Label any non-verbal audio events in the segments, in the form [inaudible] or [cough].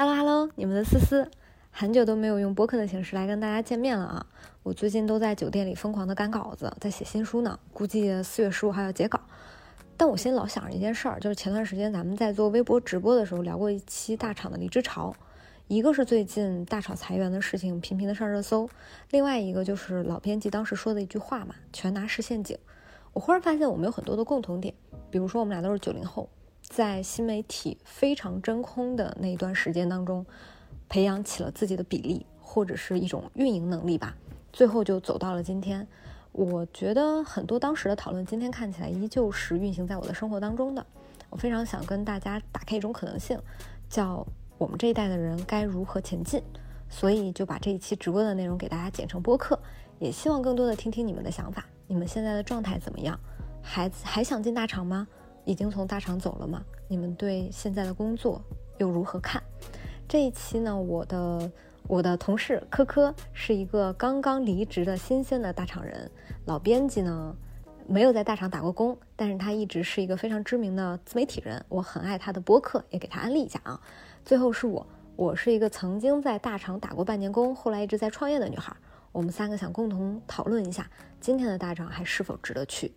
Hello Hello，你们的思思，很久都没有用播客的形式来跟大家见面了啊！我最近都在酒店里疯狂的赶稿子，在写新书呢，估计四月十五号要截稿。但我心里老想着一件事儿，就是前段时间咱们在做微博直播的时候聊过一期大厂的离职潮，一个是最近大厂裁员的事情频频的上热搜，另外一个就是老编辑当时说的一句话嘛，全拿是陷阱。我忽然发现我们有很多的共同点，比如说我们俩都是九零后。在新媒体非常真空的那一段时间当中，培养起了自己的比例或者是一种运营能力吧，最后就走到了今天。我觉得很多当时的讨论，今天看起来依旧是运行在我的生活当中的。我非常想跟大家打开一种可能性，叫我们这一代的人该如何前进。所以就把这一期直播的内容给大家剪成播客，也希望更多的听听你们的想法。你们现在的状态怎么样？还还想进大厂吗？已经从大厂走了吗？你们对现在的工作又如何看？这一期呢，我的我的同事科科是一个刚刚离职的新鲜的大厂人，老编辑呢没有在大厂打过工，但是他一直是一个非常知名的自媒体人，我很爱他的播客，也给他安利一下啊。最后是我，我是一个曾经在大厂打过半年工，后来一直在创业的女孩，我们三个想共同讨论一下今天的大厂还是否值得去。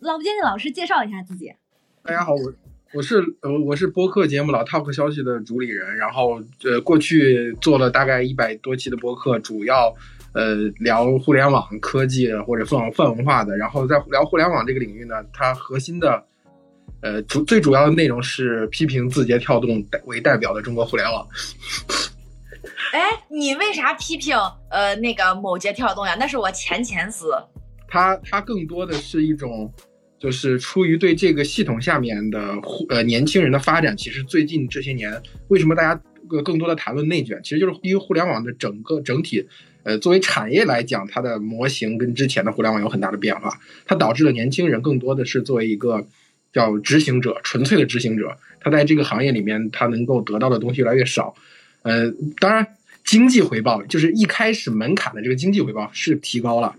老编辑老师介绍一下自己。大家好，我我是呃我是播客节目老 Talk 消息的主理人，然后呃过去做了大概一百多期的播客，主要呃聊互联网科技或者泛泛文化的，然后在聊互联网这个领域呢，它核心的呃主最主要的内容是批评字节跳动为代表的中国互联网。哎，你为啥批评呃那个某节跳动呀？那是我前前司。它它更多的是一种。就是出于对这个系统下面的呃年轻人的发展，其实最近这些年为什么大家更更多的谈论内卷，其实就是因为互联网的整个整体，呃作为产业来讲，它的模型跟之前的互联网有很大的变化，它导致了年轻人更多的是作为一个叫执行者，纯粹的执行者，他在这个行业里面他能够得到的东西越来越少，呃当然经济回报就是一开始门槛的这个经济回报是提高了。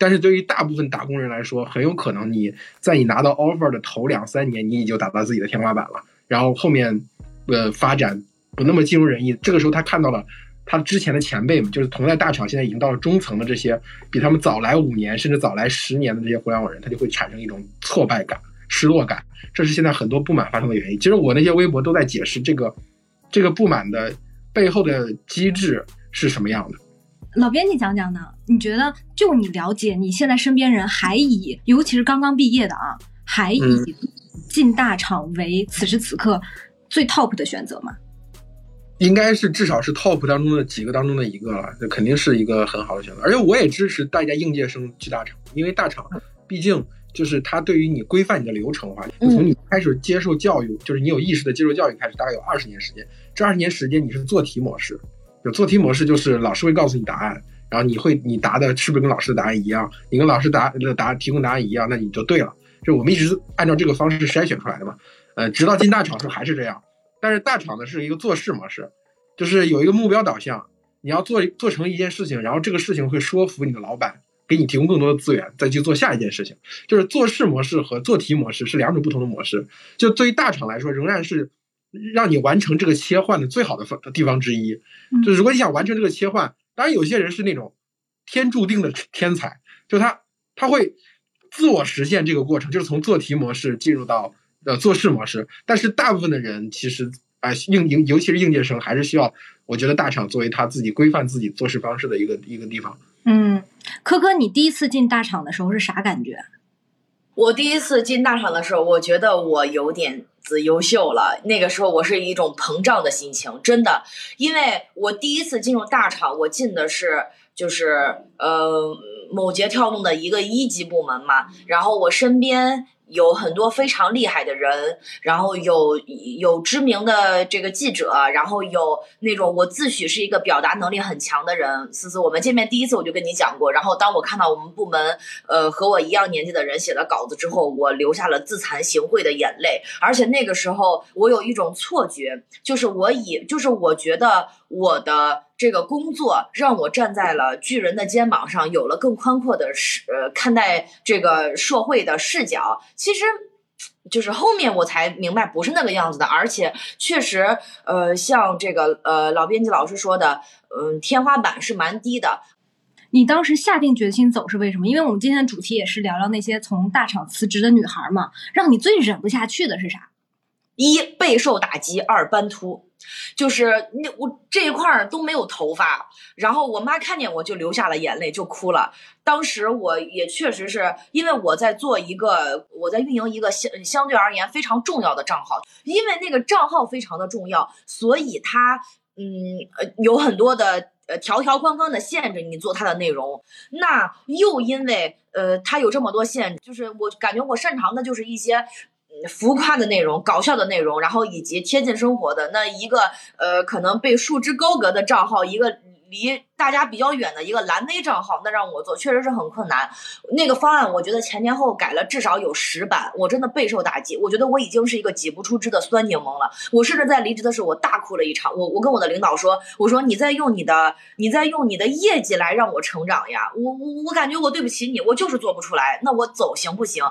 但是对于大部分打工人来说，很有可能你在你拿到 offer 的头两三年，你已经达到自己的天花板了。然后后面，呃，发展不那么尽如人意。这个时候他看到了他之前的前辈们，就是同在大厂，现在已经到了中层的这些，比他们早来五年甚至早来十年的这些互联网人，他就会产生一种挫败感、失落感。这是现在很多不满发生的原因。其实我那些微博都在解释这个这个不满的背后的机制是什么样的。老编辑讲讲呢？你觉得就你了解，你现在身边人还以，尤其是刚刚毕业的啊，还以进大厂为此时此刻最 top 的选择吗？应该是至少是 top 当中的几个当中的一个了，这肯定是一个很好的选择。而且我也支持大家应届生去大厂，因为大厂毕竟就是它对于你规范你的流程化，从你开始接受教育，就是你有意识的接受教育开始，大概有二十年时间。这二十年时间你是做题模式。有做题模式，就是老师会告诉你答案，然后你会你答的是不是跟老师的答案一样？你跟老师答的答提供答案一样，那你就对了。就我们一直按照这个方式筛选出来的嘛。呃，直到进大厂时候还是这样。但是大厂呢是一个做事模式，就是有一个目标导向，你要做做成一件事情，然后这个事情会说服你的老板，给你提供更多的资源，再去做下一件事情。就是做事模式和做题模式是两种不同的模式。就对于大厂来说，仍然是。让你完成这个切换的最好的方地方之一，就如果你想完成这个切换，当然有些人是那种天注定的天才，就他他会自我实现这个过程，就是从做题模式进入到呃做事模式。但是大部分的人其实啊应应尤其是应届生，还是需要我觉得大厂作为他自己规范自己做事方式的一个一个地方。嗯，科科，你第一次进大厂的时候是啥感觉？我第一次进大厂的时候，我觉得我有点子优秀了。那个时候我是一种膨胀的心情，真的，因为我第一次进入大厂，我进的是就是呃某节跳动的一个一级部门嘛，然后我身边。有很多非常厉害的人，然后有有知名的这个记者，然后有那种我自诩是一个表达能力很强的人。思思，我们见面第一次我就跟你讲过，然后当我看到我们部门呃和我一样年纪的人写的稿子之后，我流下了自惭形秽的眼泪。而且那个时候我有一种错觉，就是我以就是我觉得我的。这个工作让我站在了巨人的肩膀上，有了更宽阔的视呃看待这个社会的视角。其实就是后面我才明白不是那个样子的，而且确实，呃，像这个呃老编辑老师说的，嗯，天花板是蛮低的。你当时下定决心走是为什么？因为我们今天的主题也是聊聊那些从大厂辞职的女孩嘛。让你最忍不下去的是啥？一备受打击，二斑秃，就是那我这一块儿都没有头发。然后我妈看见我就流下了眼泪，就哭了。当时我也确实是因为我在做一个，我在运营一个相相对而言非常重要的账号，因为那个账号非常的重要，所以它嗯呃有很多的。呃，条条框框的限制你做它的内容，那又因为呃，它有这么多限制，就是我感觉我擅长的就是一些浮夸的内容、搞笑的内容，然后以及贴近生活的那一个呃，可能被束之高阁的账号，一个离。大家比较远的一个蓝 V 账号，那让我做确实是很困难。那个方案我觉得前前后后改了至少有十版，我真的备受打击。我觉得我已经是一个挤不出汁的酸柠檬了。我甚至在离职的时候，我大哭了一场。我我跟我的领导说，我说你在用你的你在用你的业绩来让我成长呀。我我我感觉我对不起你，我就是做不出来。那我走行不行？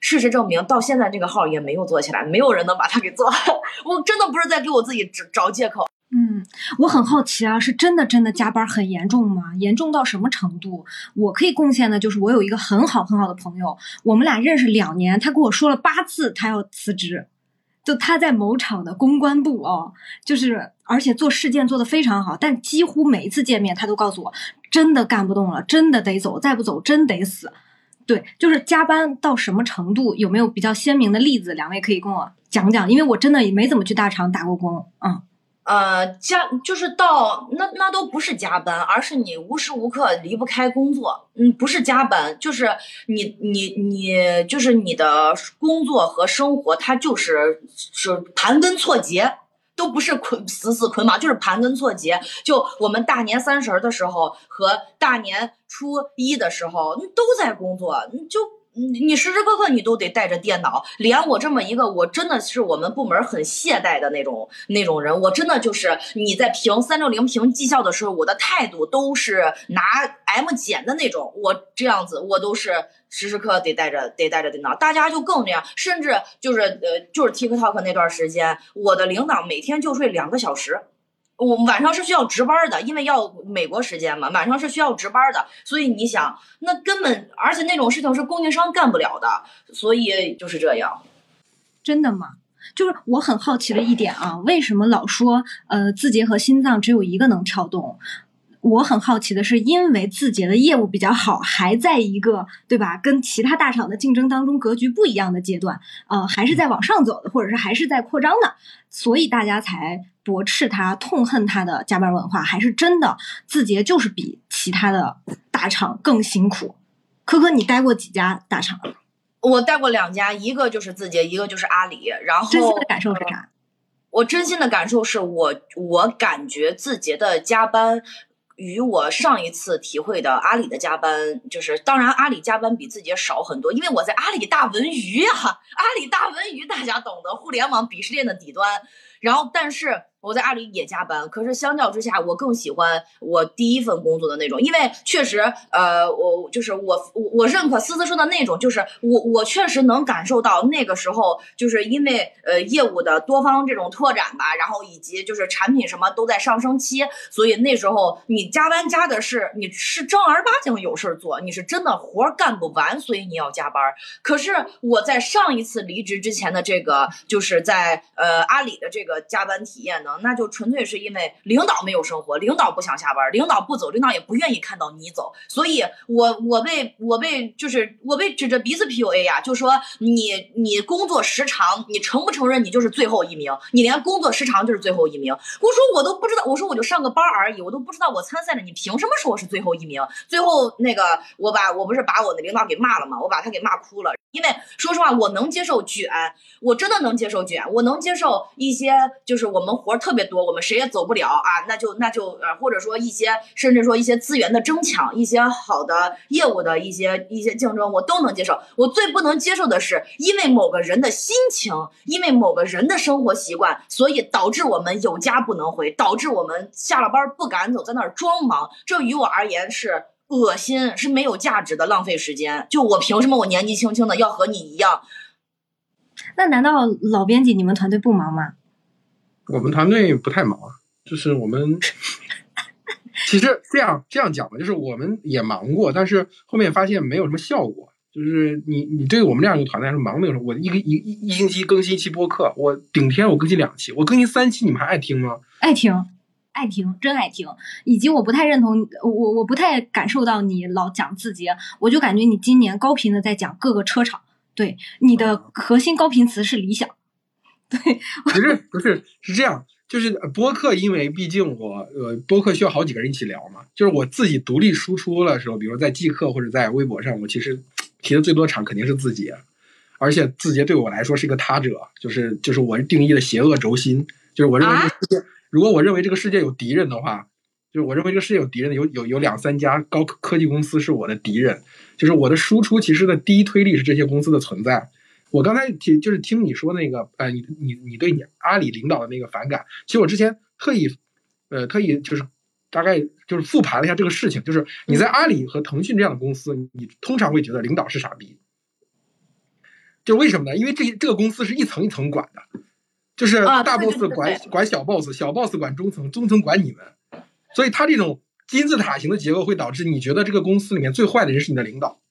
事实证明，到现在这个号也没有做起来，没有人能把它给做。[laughs] 我真的不是在给我自己找找借口。嗯，我很好奇啊，是真的真的加班很严重吗？严重到什么程度？我可以贡献的就是我有一个很好很好的朋友，我们俩认识两年，他跟我说了八次他要辞职，就他在某厂的公关部哦，就是而且做事件做得非常好，但几乎每一次见面他都告诉我，真的干不动了，真的得走，再不走真得死。对，就是加班到什么程度？有没有比较鲜明的例子？两位可以跟我讲讲，因为我真的也没怎么去大厂打过工，嗯。呃，加就是到那那都不是加班，而是你无时无刻离不开工作。嗯，不是加班，就是你你你就是你的工作和生活，它就是是盘根错节，都不是捆死死捆绑，就是盘根错节。就我们大年三十的时候和大年初一的时候，都在工作，就。你你时时刻刻你都得带着电脑，连我这么一个，我真的是我们部门很懈怠的那种那种人，我真的就是你在评三六零评绩效的时候，我的态度都是拿 M 减的那种，我这样子我都是时时刻刻得带着得带着电脑，大家就更这样，甚至就是呃就是 TikTok 那段时间，我的领导每天就睡两个小时。我晚上是需要值班的，因为要美国时间嘛，晚上是需要值班的，所以你想，那根本，而且那种事情是供应商干不了的，所以就是这样。真的吗？就是我很好奇的一点啊，为什么老说呃字节和心脏只有一个能跳动？我很好奇的是，因为字节的业务比较好，还在一个对吧，跟其他大厂的竞争当中格局不一样的阶段，呃，还是在往上走的，或者是还是在扩张的，所以大家才驳斥他、痛恨他的加班文化，还是真的字节就是比其他的大厂更辛苦。科科，你待过几家大厂？我待过两家，一个就是字节，一个就是阿里。然后真心的感受是啥？我真心的感受是我，我感觉字节的加班。与我上一次体会的阿里的加班，就是当然阿里加班比字节少很多，因为我在阿里大文娱呀，阿里大文娱大家懂得，互联网鄙视链的底端，然后但是。我在阿里也加班，可是相较之下，我更喜欢我第一份工作的那种，因为确实，呃，我就是我，我我认可思思说的那种，就是我我确实能感受到那个时候，就是因为呃业务的多方这种拓展吧，然后以及就是产品什么都在上升期，所以那时候你加班加的是你是正儿八经有事儿做，你是真的活干不完，所以你要加班。可是我在上一次离职之前的这个，就是在呃阿里的这个加班体验呢。那就纯粹是因为领导没有生活，领导不想下班，领导不走，领导也不愿意看到你走，所以我我被我被就是我被指着鼻子 PUA 呀，就说你你工作时长，你承不承认你就是最后一名？你连工作时长就是最后一名？我说我都不知道，我说我就上个班而已，我都不知道我参赛了，你凭什么说我是最后一名？最后那个我把我不是把我的领导给骂了吗？我把他给骂哭了，因为说实话，我能接受卷，我真的能接受卷，我能接受一些就是我们活。特别多，我们谁也走不了啊！那就那就呃，或者说一些，甚至说一些资源的争抢，一些好的业务的一些一些竞争，我都能接受。我最不能接受的是，因为某个人的心情，因为某个人的生活习惯，所以导致我们有家不能回，导致我们下了班不敢走，在那儿装忙。这于我而言是恶心，是没有价值的，浪费时间。就我凭什么我年纪轻轻的要和你一样？那难道老编辑你们团队不忙吗？我们团队不太忙，就是我们 [laughs] 其实这样这样讲吧，就是我们也忙过，但是后面发现没有什么效果。就是你你对我们这样一个团队来说，忙没有什么。我一个一一一星期更新一期播客，我顶天我更新两期，我更新三期，你们还爱听吗？爱听，爱听，真爱听。以及我不太认同，我我不太感受到你老讲字节，我就感觉你今年高频的在讲各个车厂。对，你的核心高频词是理想。[laughs] 对，不是不是是这样，就是播客，因为毕竟我呃播客需要好几个人一起聊嘛，就是我自己独立输出的时候，比如在即刻或者在微博上，我其实。提的最多场肯定是字节，而且字节对我来说是一个他者，就是就是我定义的邪恶轴心，就是我认为这个世界，如果我认为这个世界有敌人的话，就是我认为这个世界有敌人的有有有两三家高科技公司是我的敌人，就是我的输出其实的第一推力是这些公司的存在。我刚才听就是听你说那个，呃，你你你对你阿里领导的那个反感，其实我之前特意，呃，特意就是。大概就是复盘了一下这个事情，就是你在阿里和腾讯这样的公司，你通常会觉得领导是傻逼，就为什么呢？因为这这个公司是一层一层管的，就是大 boss 管管小 boss，小 boss 管中层，中层管你们，所以他这种金字塔型的结构会导致你觉得这个公司里面最坏的人是你的领导，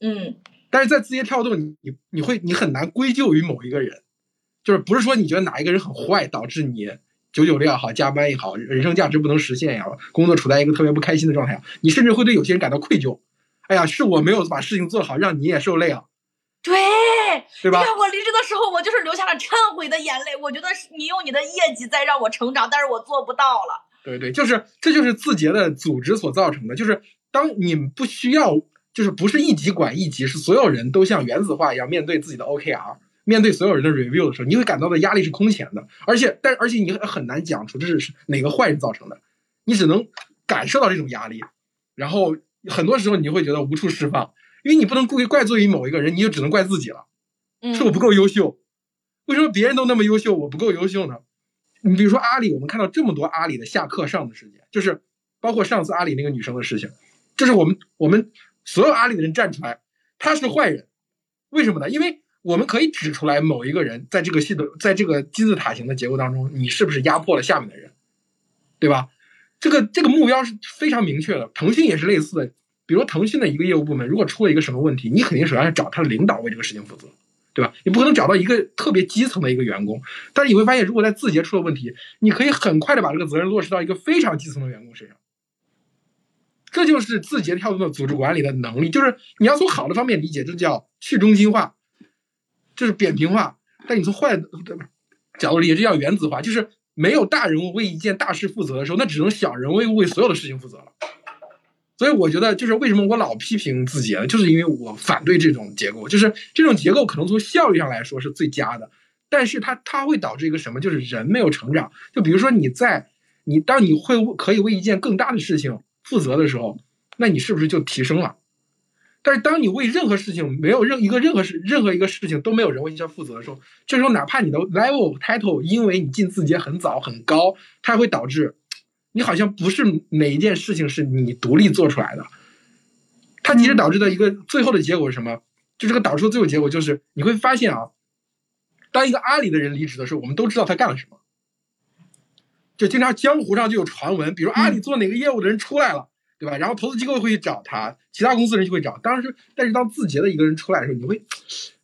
嗯，但是在字节跳动，你你你会你很难归咎于某一个人，就是不是说你觉得哪一个人很坏导致你。九九六也好，加班也好，人生价值不能实现也好，工作处在一个特别不开心的状态你甚至会对有些人感到愧疚。哎呀，是我没有把事情做好，让你也受累了。对，对吧？我离职的时候，我就是流下了忏悔的眼泪。我觉得你用你的业绩在让我成长，但是我做不到了。对对，就是这就是字节的组织所造成的，就是当你不需要，就是不是一级管一级，是所有人都像原子化一样面对自己的 OKR。面对所有人的 review 的时候，你会感到的压力是空前的，而且，但而且你很难讲出这是哪个坏人造成的，你只能感受到这种压力，然后很多时候你会觉得无处释放，因为你不能故意怪罪于某一个人，你就只能怪自己了，是我不够优秀，为什么别人都那么优秀，我不够优秀呢？你比如说阿里，我们看到这么多阿里的下课上的事件，就是包括上次阿里那个女生的事情，就是我们我们所有阿里的人站出来，他是坏人，为什么呢？因为。我们可以指出来某一个人在这个系统，在这个金字塔型的结构当中，你是不是压迫了下面的人，对吧？这个这个目标是非常明确的。腾讯也是类似的，比如腾讯的一个业务部门，如果出了一个什么问题，你肯定首先要找他的领导为这个事情负责，对吧？你不可能找到一个特别基层的一个员工。但是你会发现，如果在字节出了问题，你可以很快的把这个责任落实到一个非常基层的员工身上。这就是字节跳动的组织管理的能力，就是你要从好的方面理解，这叫去中心化。就是扁平化，但你从坏的角度理解，这叫原子化。就是没有大人物为一件大事负责的时候，那只能小人物为所有的事情负责了。所以我觉得，就是为什么我老批评字节，就是因为我反对这种结构。就是这种结构可能从效率上来说是最佳的，但是它它会导致一个什么？就是人没有成长。就比如说你在你当你会可以为一件更大的事情负责的时候，那你是不是就提升了？但是当你为任何事情没有任一个任何事任何一个事情都没有人为你负责的时候，这时候哪怕你的 level title 因为你进字节很早很高，它会导致你好像不是哪一件事情是你独立做出来的。它其实导致的一个最后的结果是什么？就这个导出的最后结果就是你会发现啊，当一个阿里的人离职的时候，我们都知道他干了什么，就经常江湖上就有传闻，比如阿里做哪个业务的人出来了。对吧？然后投资机构会去找他，其他公司人就会找。当时，但是当字节的一个人出来的时候，你会，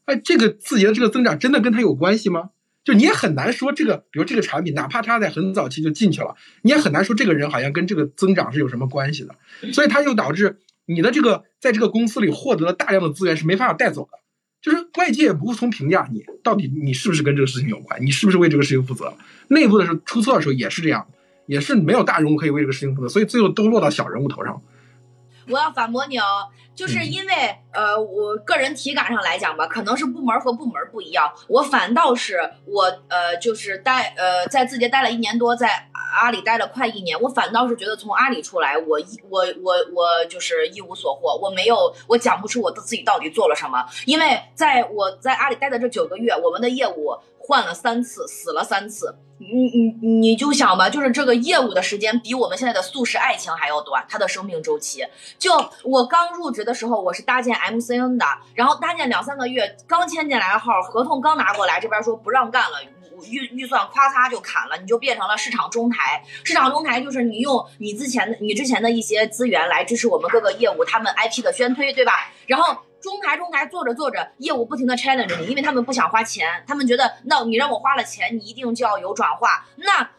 哎，这个字节的这个增长真的跟他有关系吗？就你也很难说这个，比如这个产品，哪怕他在很早期就进去了，你也很难说这个人好像跟这个增长是有什么关系的。所以他就导致你的这个在这个公司里获得了大量的资源是没办法带走的，就是外界也不从评价你到底你是不是跟这个事情有关，你是不是为这个事情负责。内部的时候出错的时候也是这样。也是没有大人物可以为这个事情负责，所以最后都落到小人物头上。我要反驳你哦，就是因为呃，我个人体感上来讲吧，可能是部门和部门不一样。我反倒是我呃，就是待呃在字节待了一年多，在阿里待了快一年，我反倒是觉得从阿里出来，我一我我我就是一无所获，我没有我讲不出我的自己到底做了什么，因为在我在阿里待的这九个月，我们的业务。换了三次，死了三次。你你你就想吧，就是这个业务的时间比我们现在的速食爱情还要短，它的生命周期。就我刚入职的时候，我是搭建 MCN 的，然后搭建两三个月，刚签进来的号，合同刚拿过来，这边说不让干了。预预算咔嚓就砍了，你就变成了市场中台。市场中台就是你用你之前的你之前的一些资源来支持我们各个业务，他们 IP 的宣推，对吧？然后中台中台做着做着，业务不停的 challenge 你，因为他们不想花钱，他们觉得那你让我花了钱，你一定就要有转化。那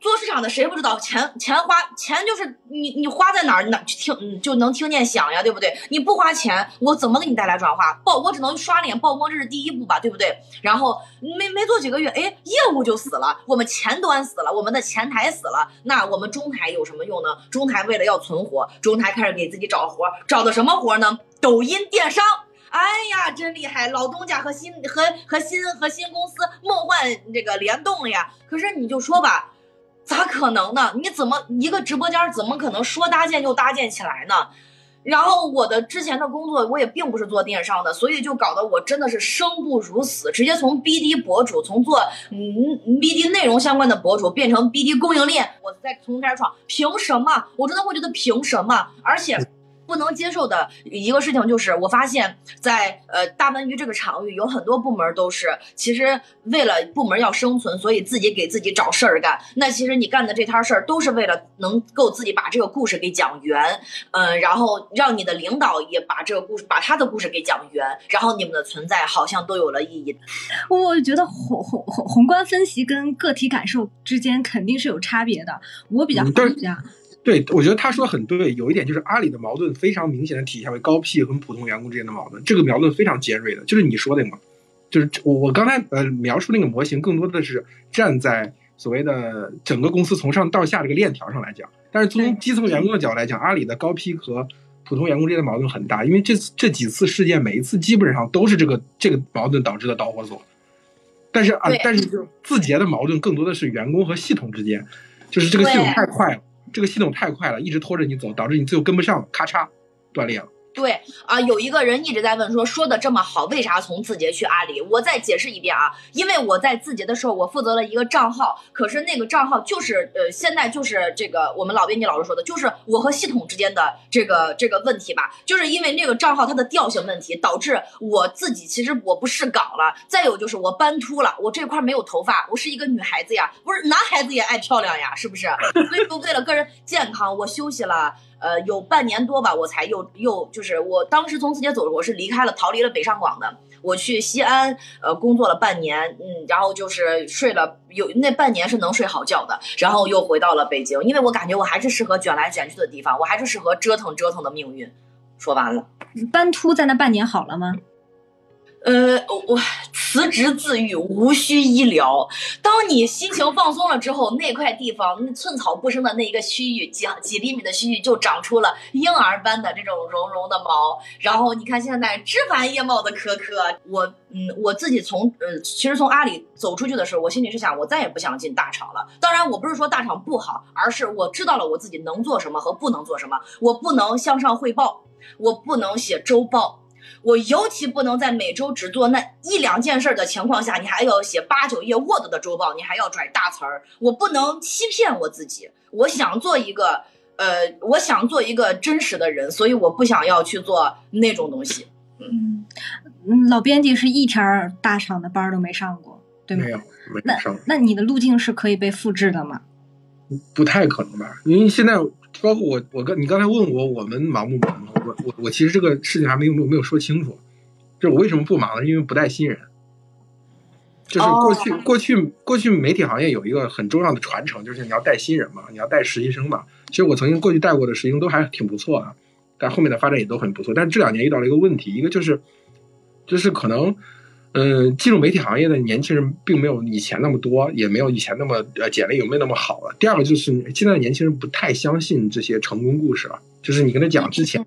做市场的谁不知道钱钱花钱就是你你花在哪儿哪听就能听见响呀，对不对？你不花钱，我怎么给你带来转化？曝我只能刷脸曝光，这是第一步吧，对不对？然后没没做几个月，哎，业务就死了，我们前端死了，我们的前台死了，那我们中台有什么用呢？中台为了要存活，中台开始给自己找活，找的什么活呢？抖音电商，哎呀，真厉害！老东家和新和和新和新公司梦幻这个联动了呀。可是你就说吧。咋可能呢？你怎么一个直播间怎么可能说搭建就搭建起来呢？然后我的之前的工作我也并不是做电商的，所以就搞得我真的是生不如死，直接从 BD 博主，从做嗯 BD 内容相关的博主变成 BD 供应链，我再从开始闯，凭什么？我真的会觉得凭什么？而且。不能接受的一个事情就是，我发现，在呃大文娱这个场域，有很多部门都是，其实为了部门要生存，所以自己给自己找事儿干。那其实你干的这摊事儿，都是为了能够自己把这个故事给讲圆，嗯，然后让你的领导也把这个故事，把他的故事给讲圆，然后你们的存在好像都有了意义。我觉得宏宏宏宏观分析跟个体感受之间肯定是有差别的。我比较好一下。对，我觉得他说很对。有一点就是阿里的矛盾非常明显的体现为高 P 和普通员工之间的矛盾，这个矛盾非常尖锐的，就是你说的嘛，就是我我刚才呃描述那个模型，更多的是站在所谓的整个公司从上到下这个链条上来讲，但是从基层员工的角度来讲，阿里的高 P 和普通员工之间的矛盾很大，因为这这几次事件每一次基本上都是这个这个矛盾导致的导火索，但是啊，但是就字节的矛盾更多的是员工和系统之间，就是这个系统太快了。这个系统太快了，一直拖着你走，导致你最后跟不上，咔嚓断裂了。对啊，有一个人一直在问说，说的这么好，为啥从字节去阿里？我再解释一遍啊，因为我在字节的时候，我负责了一个账号，可是那个账号就是呃，现在就是这个我们老编辑老师说的，就是我和系统之间的这个这个问题吧，就是因为那个账号它的调性问题，导致我自己其实我不是岗了，再有就是我斑秃了，我这块没有头发，我是一个女孩子呀，不是男孩子也爱漂亮呀，是不是？所以说为了个人健康，我休息了。呃，有半年多吧，我才又又就是我当时从字节走，我是离开了，逃离了北上广的。我去西安，呃，工作了半年，嗯，然后就是睡了有那半年是能睡好觉的，然后又回到了北京，因为我感觉我还是适合卷来卷去的地方，我还是适合折腾折腾的命运。说完了，斑秃在那半年好了吗？呃，我辞职自愈，无需医疗。当你心情放松了之后，那块地方寸草不生的那一个区域，几几厘米的区域就长出了婴儿般的这种绒绒的毛。然后你看现在枝繁叶茂的可可，我嗯，我自己从呃，其实从阿里走出去的时候，我心里是想，我再也不想进大厂了。当然，我不是说大厂不好，而是我知道了我自己能做什么和不能做什么。我不能向上汇报，我不能写周报。我尤其不能在每周只做那一两件事的情况下，你还要写八九页 Word 的周报，你还要拽大词儿。我不能欺骗我自己，我想做一个，呃，我想做一个真实的人，所以我不想要去做那种东西。嗯，老编辑是一天大厂的班都没上过，对吗？没有，没上。那你的路径是可以被复制的吗？不太可能吧，因为现在。包括我，我刚你刚才问我，我们忙不忙？我我我其实这个事情还没有没有没有说清楚，就是我为什么不忙呢？因为不带新人。就是过去过去过去媒体行业有一个很重要的传承，就是你要带新人嘛，你要带实习生嘛。其实我曾经过去带过的实习生都还挺不错的，但后面的发展也都很不错。但是这两年遇到了一个问题，一个就是就是可能。嗯，进入媒体行业的年轻人并没有以前那么多，也没有以前那么呃简历有没有那么好了。第二个就是现在的年轻人不太相信这些成功故事了，就是你跟他讲之前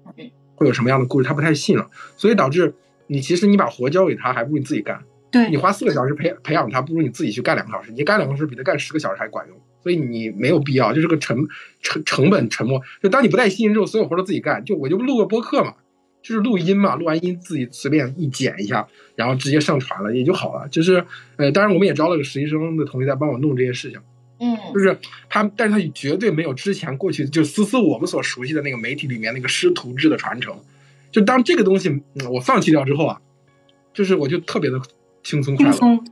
会有什么样的故事，他不太信了，所以导致你其实你把活交给他，还不如你自己干。对你花四个小时培培养他，不如你自己去干两个小时，你干两个小时比他干十个小时还管用。所以你没有必要，就是个成成成本沉没。就当你不带信任之后，所有活都自己干，就我就录个播客嘛。就是录音嘛，录完音自己随便一剪一下，然后直接上传了也就好了。就是呃，当然我们也招了个实习生的同学在帮我弄这些事情。嗯就是他，但是他绝对没有之前过去就思思我们所熟悉的那个媒体里面那个师徒制的传承。就当这个东西、嗯我放弃掉之后啊，就是我就特别的轻松快乐。轻松，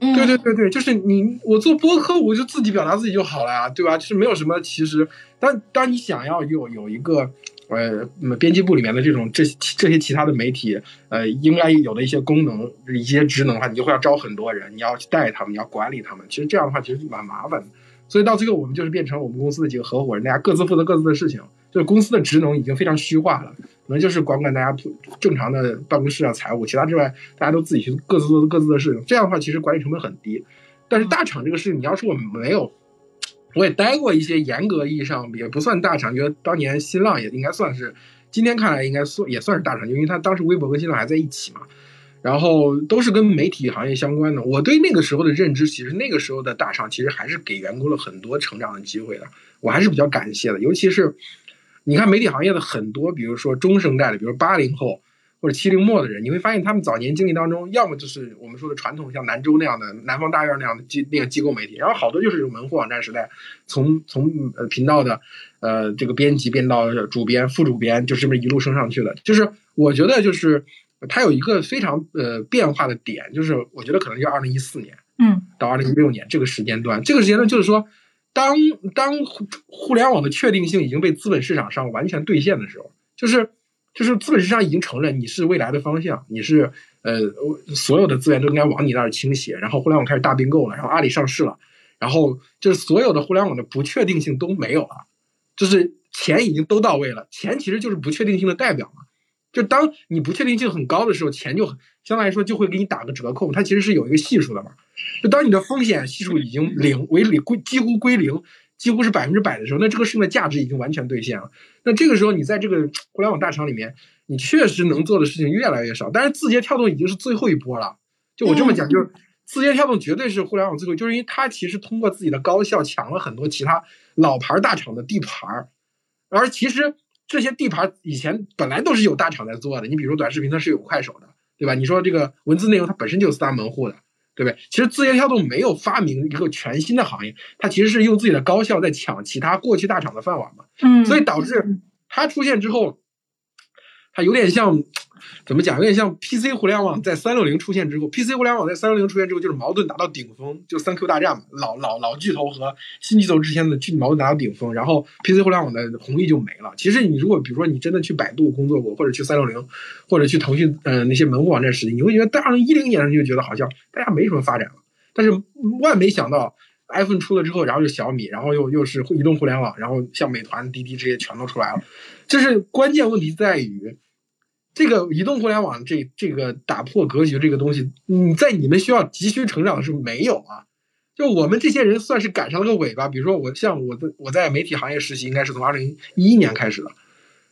嗯，对对对对，就是你我做播客，我就自己表达自己就好了呀，对吧？就是没有什么，其实但当你想要有有一个呃编辑部里面的这种这这些其他的媒体呃应该有的一些功能一些职能的话，你就会要招很多人，你要去带他们，你要管理他们。其实这样的话其实蛮麻烦的。所以到最后，我们就是变成我们公司的几个合伙人，大家各自负责各自的事情，就是公司的职能已经非常虚化了，可能就是管管大家正常的办公室啊、财务，其他之外，大家都自己去各自做各自的事情。这样的话，其实管理成本很低。但是大厂这个事情，你要说我们没有，我也待过一些严格意义上也不算大厂，觉得当年新浪也应该算是，今天看来应该算也算是大厂，因为它当时微博跟新浪还在一起嘛。然后都是跟媒体行业相关的。我对那个时候的认知，其实那个时候的大厂其实还是给员工了很多成长的机会的，我还是比较感谢的。尤其是你看媒体行业的很多，比如说中生代的，比如八零后或者七零末的人，你会发现他们早年经历当中，要么就是我们说的传统像南州那样的、南方大院那样的机那个机构媒体，然后好多就是门户网站时代，从从呃频道的呃这个编辑变到主编、副主编，就这么一路升上去的。就是我觉得就是。它有一个非常呃变化的点，就是我觉得可能就二零一四年，嗯，到二零一六年这个时间段，这个时间段就是说，当当互互联网的确定性已经被资本市场上完全兑现的时候，就是就是资本市场已经承认你是未来的方向，你是呃所有的资源都应该往你那儿倾斜，然后互联网开始大并购了，然后阿里上市了，然后就是所有的互联网的不确定性都没有了，就是钱已经都到位了，钱其实就是不确定性的代表嘛。就当你不确定性很高的时候，钱就相对来说就会给你打个折扣，它其实是有一个系数的嘛。就当你的风险系数已经零为零归几乎归零，几乎是百分之百的时候，那这个事情的价值已经完全兑现了。那这个时候你在这个互联网大厂里面，你确实能做的事情越来越少。但是字节跳动已经是最后一波了。就我这么讲，就是字节跳动绝对是互联网最后，就是因为它其实通过自己的高效抢了很多其他老牌大厂的地盘儿而其实。这些地盘以前本来都是有大厂在做的，你比如短视频它是有快手的，对吧？你说这个文字内容它本身就有四大门户的，对不对？其实字节跳动没有发明一个全新的行业，它其实是用自己的高效在抢其他过去大厂的饭碗嘛。嗯，所以导致它出现之后，它有点像。怎么讲？有点像 PC 互联网在三六零出现之后，PC 互联网在三六零出现之后，就是矛盾达到顶峰，就三 Q 大战嘛，老老老巨头和新巨头之间的巨矛盾达到顶峰，然后 PC 互联网的红利就没了。其实你如果比如说你真的去百度工作过，或者去三六零，或者去腾讯呃那些门户网站实习，你会觉得在二零一零年你就觉得好像大家没什么发展了。但是万没想到 iPhone 出了之后，然后就小米，然后又又是移动互联网，然后像美团、滴滴这些全都出来了。这是关键问题在于。这个移动互联网这这个打破格局这个东西，你在你们需要急需成长的时候没有啊？就我们这些人算是赶上了个尾巴。比如说我像我的我在媒体行业实习，应该是从二零一一年开始的，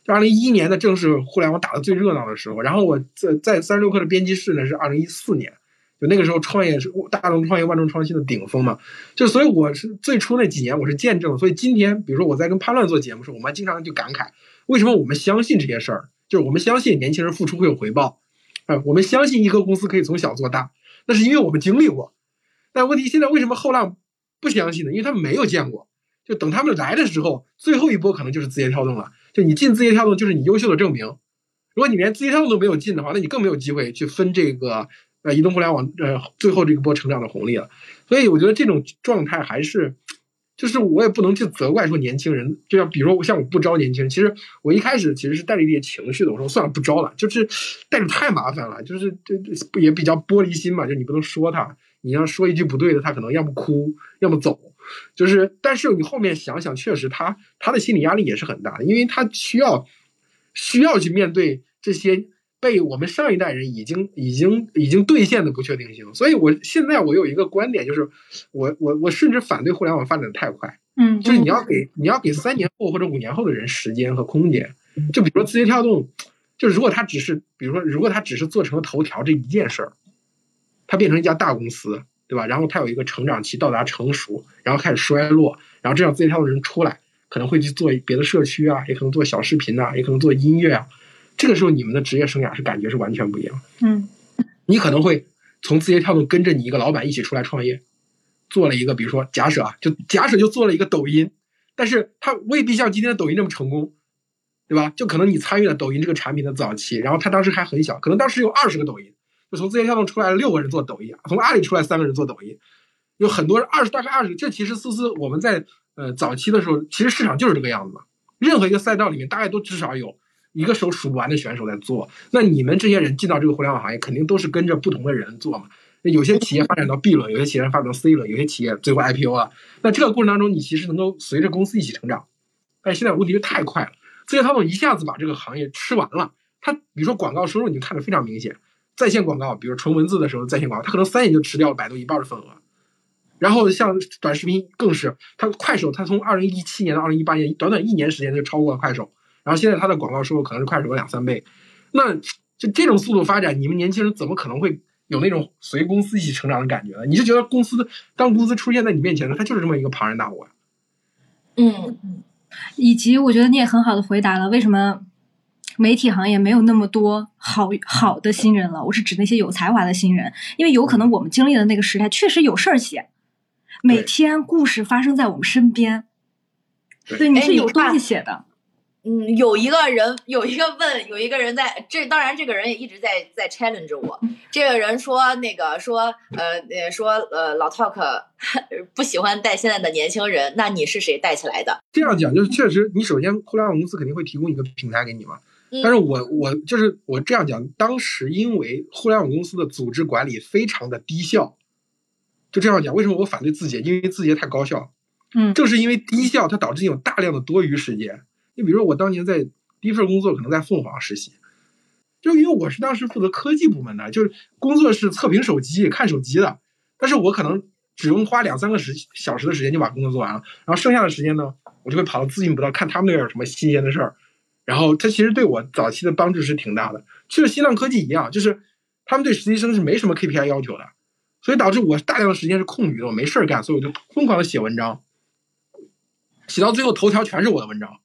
就二零一一年的正是互联网打的最热闹的时候。然后我在在三十六氪的编辑室呢是二零一四年，就那个时候创业是大众创业万众创新的顶峰嘛。就所以我是最初那几年我是见证。所以今天比如说我在跟潘乱做节目的时候，我们经常就感慨，为什么我们相信这些事儿？就是我们相信年轻人付出会有回报，啊，我们相信一个公司可以从小做大，那是因为我们经历过。但问题现在为什么后浪不相信呢？因为他们没有见过。就等他们来的时候，最后一波可能就是字节跳动了。就你进字节跳动，就是你优秀的证明。如果你连字节跳动都没有进的话，那你更没有机会去分这个呃移动互联网呃最后这个波成长的红利了。所以我觉得这种状态还是。就是我也不能去责怪说年轻人，就像比如说我像我不招年轻人，其实我一开始其实是带着一点情绪的，我说算了不招了，就是带着太麻烦了，就是这这也比较玻璃心嘛，就你不能说他，你要说一句不对的，他可能要么哭，要么走，就是但是你后面想想，确实他他的心理压力也是很大的，因为他需要需要去面对这些。被我们上一代人已经已经已经兑现的不确定性，所以我现在我有一个观点，就是我我我甚至反对互联网发展的太快，嗯，就是你要给你要给三年后或者五年后的人时间和空间，就比如说字节跳动，就如果他只是比如说如果他只是做成了头条这一件事儿，它变成一家大公司，对吧？然后它有一个成长期到达成熟，然后开始衰落，然后这样字节跳动人出来可能会去做别的社区啊，也可能做小视频啊，也可能做音乐啊。这个时候你们的职业生涯是感觉是完全不一样的。嗯你可能会从字节跳动跟着你一个老板一起出来创业，做了一个，比如说假设啊，就假设就做了一个抖音，但是他未必像今天的抖音这么成功，对吧？就可能你参与了抖音这个产品的早期，然后他当时还很小，可能当时有二十个抖音，就从字节跳动出来了六个人做抖音，从阿里出来三个人做抖音，有很多人二十大概二十个，这其实思思我们在呃早期的时候，其实市场就是这个样子嘛，任何一个赛道里面大概都至少有。一个手数不完的选手在做，那你们这些人进到这个互联网行业，肯定都是跟着不同的人做嘛。有些企业发展到 B 轮，有些企业发展到 C 轮，有些企业最后 IPO 了。那这个过程当中，你其实能够随着公司一起成长。但现在问题是太快了，字节跳动一下子把这个行业吃完了。它比如说广告收入，你看得非常明显，在线广告，比如纯文字的时候在线广告，它可能三年就吃掉了百度一半的份额。然后像短视频更是，它快手，它从二零一七年到二零一八年，短短一年时间就超过了快手。然后现在它的广告收入可能是快手的两三倍，那就这种速度发展，你们年轻人怎么可能会有那种随公司一起成长的感觉呢？你是觉得公司当公司出现在你面前的，它就是这么一个庞然大物啊？嗯，以及我觉得你也很好的回答了为什么媒体行业没有那么多好好的新人了。我是指那些有才华的新人，因为有可能我们经历的那个时代确实有事儿写，每天故事发生在我们身边。对，你是有东西写的。嗯，有一个人有一个问，有一个人在这，当然这个人也一直在在 challenge 我。这个人说那个说呃呃说呃老 talk [laughs] 不喜欢带现在的年轻人，那你是谁带起来的？这样讲就是确实，你首先互联网公司肯定会提供一个平台给你嘛。但是我我就是我这样讲，当时因为互联网公司的组织管理非常的低效，就这样讲，为什么我反对字节？因为字节太高效。嗯，正是因为低效，它导致你有大量的多余时间。你比如说，我当年在第一份工作可能在凤凰实习，就因为我是当时负责科技部门的，就是工作是测评手机、看手机的，但是我可能只用花两三个时小时的时间就把工作做完了，然后剩下的时间呢，我就会跑到资讯部道看他们那边有什么新鲜的事儿，然后他其实对我早期的帮助是挺大的。去了新浪科技一样，就是他们对实习生是没什么 KPI 要求的，所以导致我大量的时间是空余的，我没事儿干，所以我就疯狂的写文章，写到最后头条全是我的文章。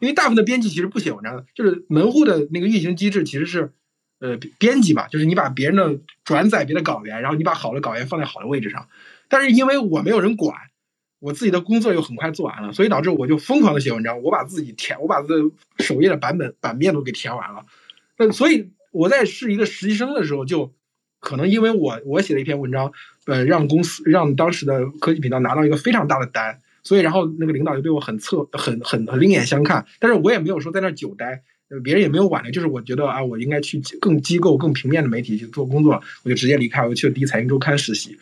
因为大部分的编辑其实不写文章的，就是门户的那个运行机制其实是，呃，编辑吧，就是你把别人的转载别的稿源，然后你把好的稿源放在好的位置上。但是因为我没有人管，我自己的工作又很快做完了，所以导致我就疯狂的写文章，我把自己填，我把这首页的版本版面都给填完了。那所以我在是一个实习生的时候，就可能因为我我写了一篇文章，呃，让公司让当时的科技频道拿到一个非常大的单。所以，然后那个领导就对我很侧，很很很另眼相看。但是我也没有说在那久待，别人也没有挽留。就是我觉得啊，我应该去更机构、更平面的媒体去做工作，我就直接离开，我去了第一财经周刊实习。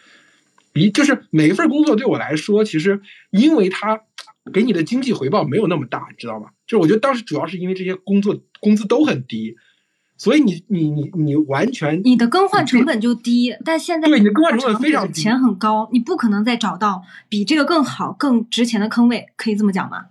一就是每一份工作对我来说，其实因为它给你的经济回报没有那么大，知道吗？就是我觉得当时主要是因为这些工作工资都很低。所以你你你你完全你的更换成本就低，但现在对你的更换成本非常低，钱很高，你不可能再找到比这个更好、更值钱的坑位，可以这么讲吗？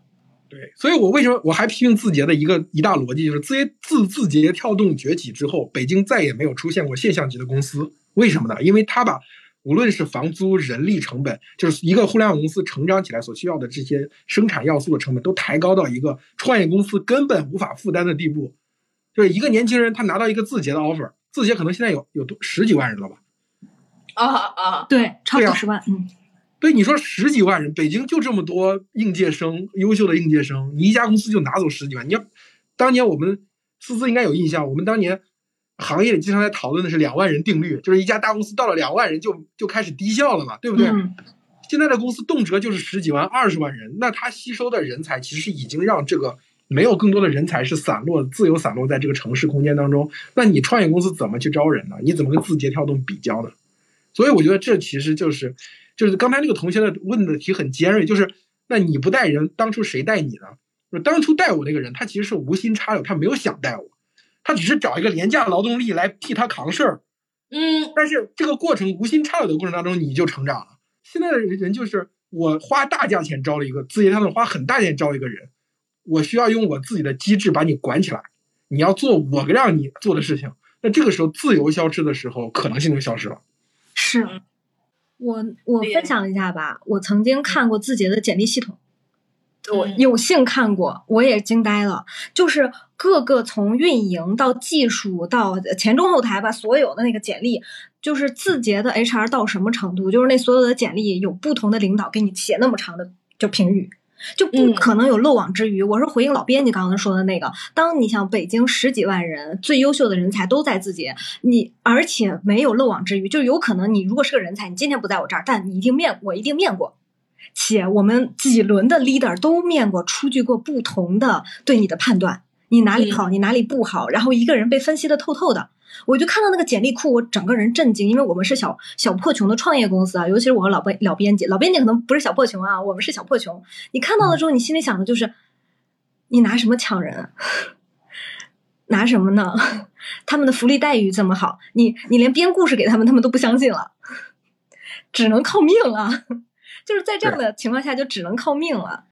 对，所以我为什么我还批评字节的一个一大逻辑就是字节自字节跳动崛起之后，北京再也没有出现过现象级的公司，为什么呢？因为他把无论是房租、人力成本，就是一个互联网公司成长起来所需要的这些生产要素的成本，都抬高到一个创业公司根本无法负担的地步。就是一个年轻人，他拿到一个字节的 offer，字节可能现在有有多十几万人了吧？啊啊，对，超过十万，嗯，对，你说十几万人，北京就这么多应届生，优秀的应届生，你一家公司就拿走十几万。你要当年我们思思应该有印象，我们当年行业里经常在讨论的是两万人定律，就是一家大公司到了两万人就就开始低效了嘛，对不对？现在的公司动辄就是十几万、二十万人，那他吸收的人才其实已经让这个。没有更多的人才是散落、自由散落在这个城市空间当中，那你创业公司怎么去招人呢？你怎么跟字节跳动比较呢？所以我觉得这其实就是，就是刚才那个同学的问的题很尖锐，就是那你不带人，当初谁带你呢？当初带我那个人，他其实是无心插柳，他没有想带我，他只是找一个廉价劳动力来替他扛事儿。嗯，但是这个过程无心插柳的过程当中，你就成长了。现在的人就是我花大价钱招了一个字节跳动，花很大钱招一个人。我需要用我自己的机制把你管起来，你要做我让你做的事情，那这个时候自由消失的时候，可能性就消失了。是，我我分享一下吧，我曾经看过字节的简历系统，我嗯有幸看过，我也惊呆了。就是各个从运营到技术到前中后台吧，所有的那个简历，就是字节的 HR 到什么程度？就是那所有的简历有不同的领导给你写那么长的就评语，就不嗯可能有漏网之鱼。我是回应老编辑刚刚说的那个，当你想北京十几万人最优秀的人才都在自己，你而且没有漏网之鱼，就有可能你如果是个人才，你今天不在我这儿，但你一定面我一定面过。且我们几轮的 leader 都面过，出具过不同的对你的判断，你哪里好，你哪里不好，然后一个人被分析的透透的。我就看到那个简历库，我整个人震惊，因为我们是小小破穷的创业公司啊，尤其是我和老编老编辑，老编辑可能不是小破穷啊，我们是小破穷。你看到了之后，你心里想的就是，你拿什么抢人啊？[laughs] 拿什么呢？[laughs] 他们的福利待遇这么好，你你连编故事给他们，他们都不相信了，只能靠命了。[laughs] 就是在这样的情况下，就只能靠命了。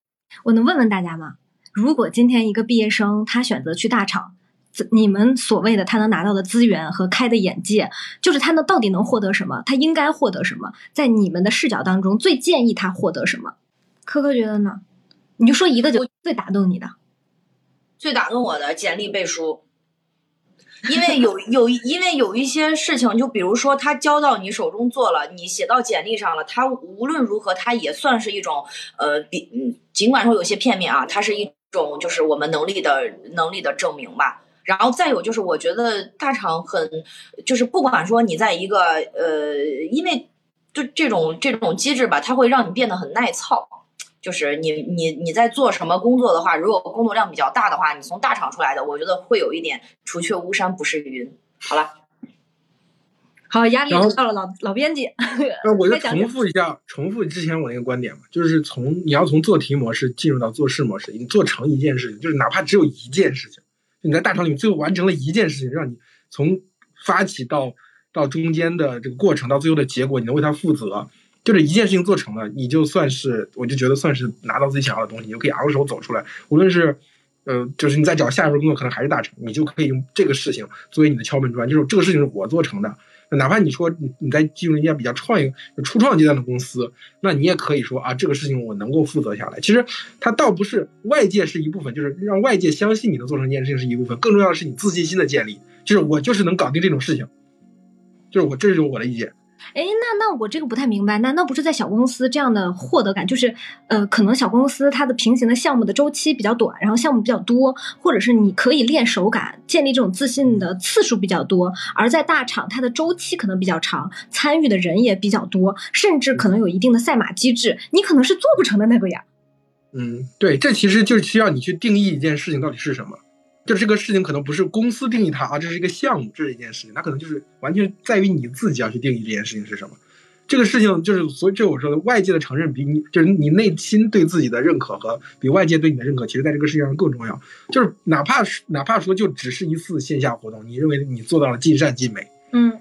我能问问大家吗？如果今天一个毕业生他选择去大厂，自你们所谓的他能拿到的资源和开的眼界，就是他能到底能获得什么？他应该获得什么？在你们的视角当中，最建议他获得什么？科科觉得呢？你就说一个就最打动你的。最打动我的简历背书，因为有 [laughs] 有因为有一些事情，就比如说他交到你手中做了，你写到简历上了，他无论如何，他也算是一种呃比嗯，尽管说有些片面啊，它是一种就是我们能力的能力的证明吧。然后再有就是，我觉得大厂很就是不管说你在一个呃，因为就这种这种机制吧，它会让你变得很耐操。就是你你你在做什么工作的话，如果工作量比较大的话，你从大厂出来的，我觉得会有一点除却巫山不是云。好了，好，压力到了老老编辑。[laughs] 那我就重复一下，重复之前我那个观点嘛，就是从你要从做题模式进入到做事模式，你做成一件事情，就是哪怕只有一件事情，你在大厂里面最后完成了一件事情，让你从发起到到中间的这个过程到最后的结果，你能为它负责，就这一件事情做成了，你就算是我就觉得算是拿到自己想要的东西，你就可以昂首走出来，无论是。呃，就是你在找下一份工作，可能还是大厂，你就可以用这个事情作为你的敲门砖，就是这个事情是我做成的，哪怕你说你你在进入一家比较创意、初创阶段的公司，那你也可以说啊，这个事情我能够负责下来。其实它倒不是外界是一部分，就是让外界相信你能做成一件事情是一部分，更重要的是你自信心的建立，就是我就是能搞定这种事情，就是我这就是我的意见。哎，那那我这个不太明白，难道不是在小公司这样的获得感，就是呃，可能小公司它的平行的项目的周期比较短，然后项目比较多，或者是你可以练手感，建立这种自信的次数比较多，而在大厂它的周期可能比较长，参与的人也比较多，甚至可能有一定的赛马机制，你可能是做不成的那个呀。嗯，对，这其实就是需要你去定义一件事情到底是什么。就这个事情可能不是公司定义它啊，这是一个项目，这是一件事情，它可能就是完全在于你自己要去定义这件事情是什么。这个事情就是，所以这我说的外界的承认比你就是你内心对自己的认可和比外界对你的认可，其实在这个世界上更重要。就是哪怕是哪怕说就只是一次线下活动，你认为你做到了尽善尽美，嗯，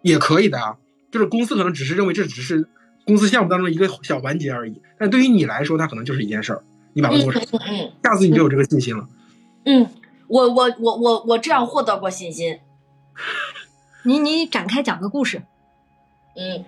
也可以的啊。就是公司可能只是认为这只是公司项目当中一个小环节而已，但对于你来说，它可能就是一件事儿，你把它做成，嗯下次你就有这个信心了。嗯，我我我我我这样获得过信心。你你展开讲个故事。嗯，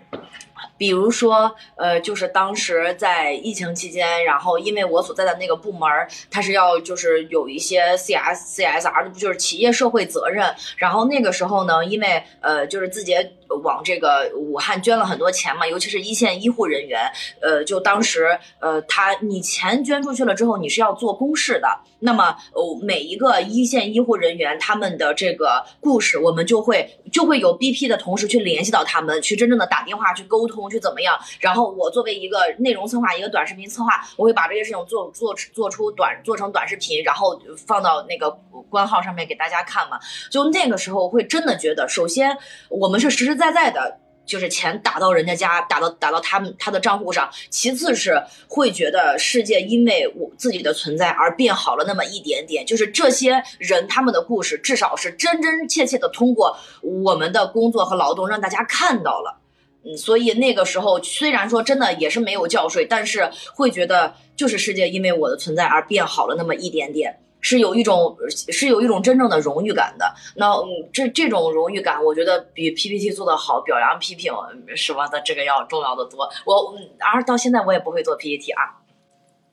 比如说，呃，就是当时在疫情期间，然后因为我所在的那个部门，它是要就是有一些 CS CSR 的，不就是企业社会责任。然后那个时候呢，因为呃，就是字节往这个武汉捐了很多钱嘛，尤其是一线医护人员，呃，就当时呃，他你钱捐出去了之后，你是要做公示的。那么，呃，每一个一线医护人员他们的这个故事，我们就会就会有 BP 的同事去联系到他们，去真正的打电话去沟通，去怎么样。然后我作为一个内容策划，一个短视频策划，我会把这些事情做做做出短做成短视频，然后放到那个官号上面给大家看嘛。就那个时候会真的觉得，首先我们是实实在在的。就是钱打到人家家，打到打到他们他的账户上。其次是会觉得世界因为我自己的存在而变好了那么一点点。就是这些人他们的故事，至少是真真切切的通过我们的工作和劳动让大家看到了。嗯，所以那个时候虽然说真的也是没有觉睡，但是会觉得就是世界因为我的存在而变好了那么一点点。是有一种是有一种真正的荣誉感的，那嗯，这这种荣誉感，我觉得比 PPT 做的好、表扬批评什么的这个要重要的多。我嗯，而到现在我也不会做 PPT 啊。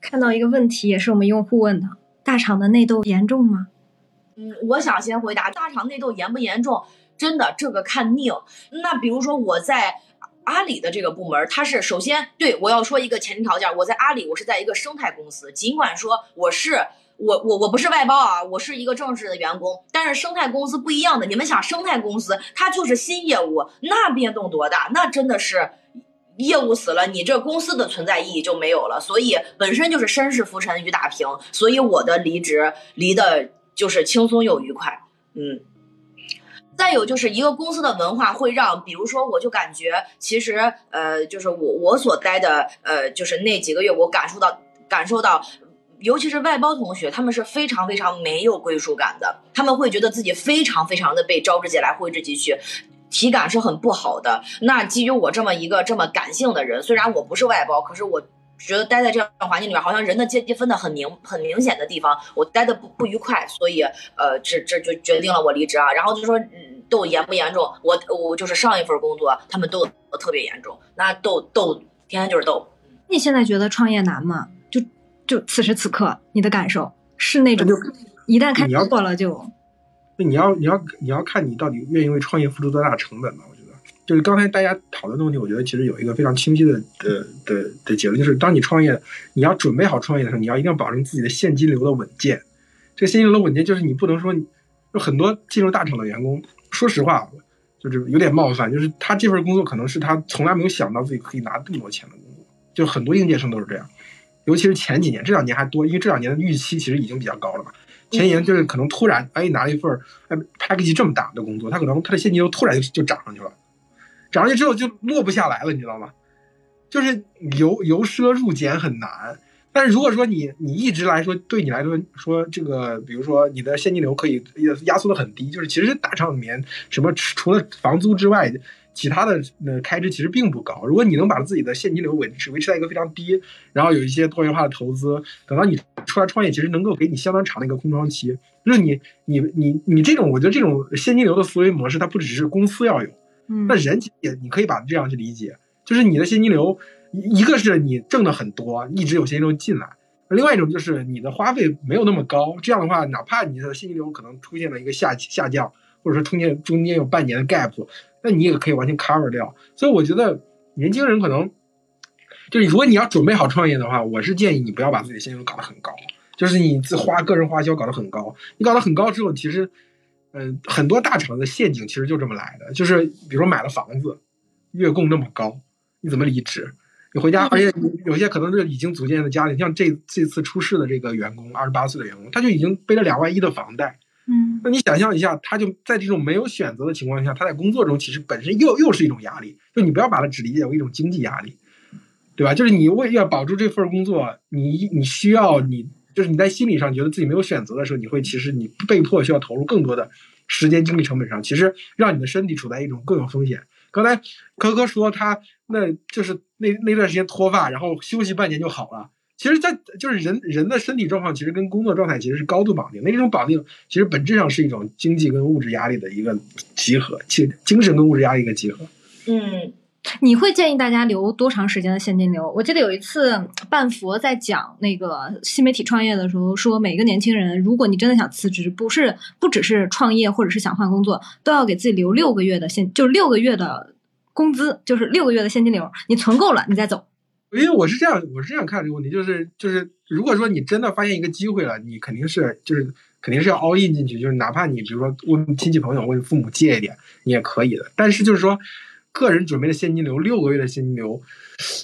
看到一个问题，也是我们用户问的：大厂的内斗严重吗？嗯，我想先回答大厂内斗严不严重？真的，这个看命。那比如说我在阿里的这个部门，它是首先对我要说一个前提条件，我在阿里，我是在一个生态公司，尽管说我是我我我不是外包啊，我是一个正式的员工，但是生态公司不一样的。你们想，生态公司它就是新业务，那变动多大？那真的是业务死了，你这公司的存在意义就没有了。所以本身就是身世浮沉雨打萍，所以我的离职离的就是轻松又愉快。嗯。再有就是一个公司的文化会让，比如说我就感觉其实呃，就是我我所待的呃，就是那几个月，我感受到感受到，尤其是外包同学，他们是非常非常没有归属感的，他们会觉得自己非常非常的被招之即来挥之即去，体感是很不好的。那基于我这么一个这么感性的人，虽然我不是外包，可是我。觉得待在这样的环境里面，好像人的阶级分的很明很明显的地方，我待的不不愉快，所以呃，这这就决定了我离职啊。然后就说斗严不严重，我我就是上一份工作他们斗特别严重，那斗斗天天就是斗。你现在觉得创业难吗？就就此时此刻你的感受是那种，一旦开始做了就，那你要你要你要看你到底愿意为创业付出多大成本吧。就是刚才大家讨论的问题，我觉得其实有一个非常清晰的的的的结论，就是当你创业，你要准备好创业的时候，你要一定要保证自己的现金流的稳健。这个现金流的稳健，就是你不能说，有很多进入大厂的员工，说实话，就是有点冒犯，就是他这份工作可能是他从来没有想到自己可以拿这么多钱的工作，就很多应届生都是这样，尤其是前几年，这两年还多，因为这两年的预期其实已经比较高了嘛。前几年就是可能突然哎拿了一份哎 package 这么大的工作，他可能他的现金流突然就就涨上去了。涨上去之后就落不下来了，你知道吗？就是由由奢入俭很难。但是如果说你你一直来说，对你来说说这个，比如说你的现金流可以压缩的很低，就是其实大厂里面什么除了房租之外，其他的呃开支其实并不高。如果你能把自己的现金流维持维持在一个非常低，然后有一些多元化的投资，等到你出来创业，其实能够给你相当长的一个空窗期。就是你你你你这种，我觉得这种现金流的思维模式，它不只是公司要有。那人也你可以把这样去理解，就是你的现金流，一个是你挣的很多，一直有现金流进来；另外一种就是你的花费没有那么高。这样的话，哪怕你的现金流可能出现了一个下下降，或者说中间中间有半年的 gap，那你也可以完全 cover 掉。所以我觉得年轻人可能就是如果你要准备好创业的话，我是建议你不要把自己的现金流搞得很高，就是你自花个人花销搞得很高。你搞得很高之后，其实。嗯，很多大厂的陷阱其实就这么来的，就是比如说买了房子，月供那么高，你怎么离职？你回家，而且有些可能是已经组建的家庭，像这这次出事的这个员工，二十八岁的员工，他就已经背了两万一的房贷。嗯，那你想象一下，他就在这种没有选择的情况下，他在工作中其实本身又又是一种压力。就你不要把它只理解为一种经济压力，对吧？就是你为要保住这份工作，你你需要你。就是你在心理上觉得自己没有选择的时候，你会其实你被迫需要投入更多的时间精力成本上，其实让你的身体处在一种更有风险。刚才科科说他那就是那那段时间脱发，然后休息半年就好了。其实，在就是人人的身体状况其实跟工作状态其实是高度绑定。那这种绑定其实本质上是一种经济跟物质压力的一个集合，其精神跟物质压力一个集合。嗯。你会建议大家留多长时间的现金流？我记得有一次半佛在讲那个新媒体创业的时候，说每个年轻人，如果你真的想辞职，不是不只是创业，或者是想换工作，都要给自己留六个月的现，就是六个月的工资，就是六个月的现金流。你存够了，你再走。因为我是这样，我是这样看这个问题，就是就是，如果说你真的发现一个机会了，你肯定是就是肯定是要 all in 进去，就是哪怕你比如说问亲戚朋友、问父母借一点，你也可以的。但是就是说。个人准备的现金流六个月的现金流，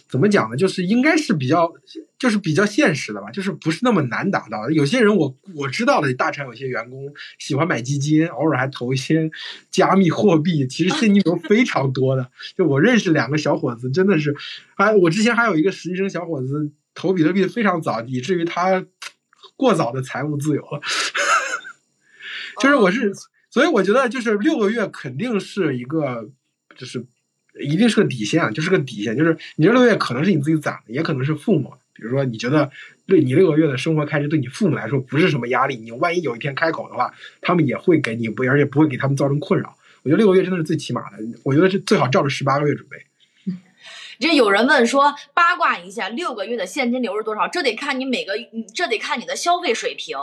怎么讲呢？就是应该是比较，就是比较现实的吧，就是不是那么难达到。有些人我我知道的大厂有些员工喜欢买基金，偶尔还投一些加密货币，其实现金流非常多的。[laughs] 就我认识两个小伙子，真的是，哎，我之前还有一个实习生小伙子投比特币非常早，以至于他过早的财务自由了。[laughs] 就是我是，所以我觉得就是六个月肯定是一个，就是。一定是个底线啊，就是个底线，就是你这六个月可能是你自己攒的，也可能是父母。比如说，你觉得对你六个月的生活开支对你父母来说不是什么压力，你万一有一天开口的话，他们也会给你，不而且不会给他们造成困扰。我觉得六个月真的是最起码的，我觉得是最好照着十八个月准备。[laughs] 这有人问说，八卦一下，六个月的现金流是多少？这得看你每个，这得看你的消费水平。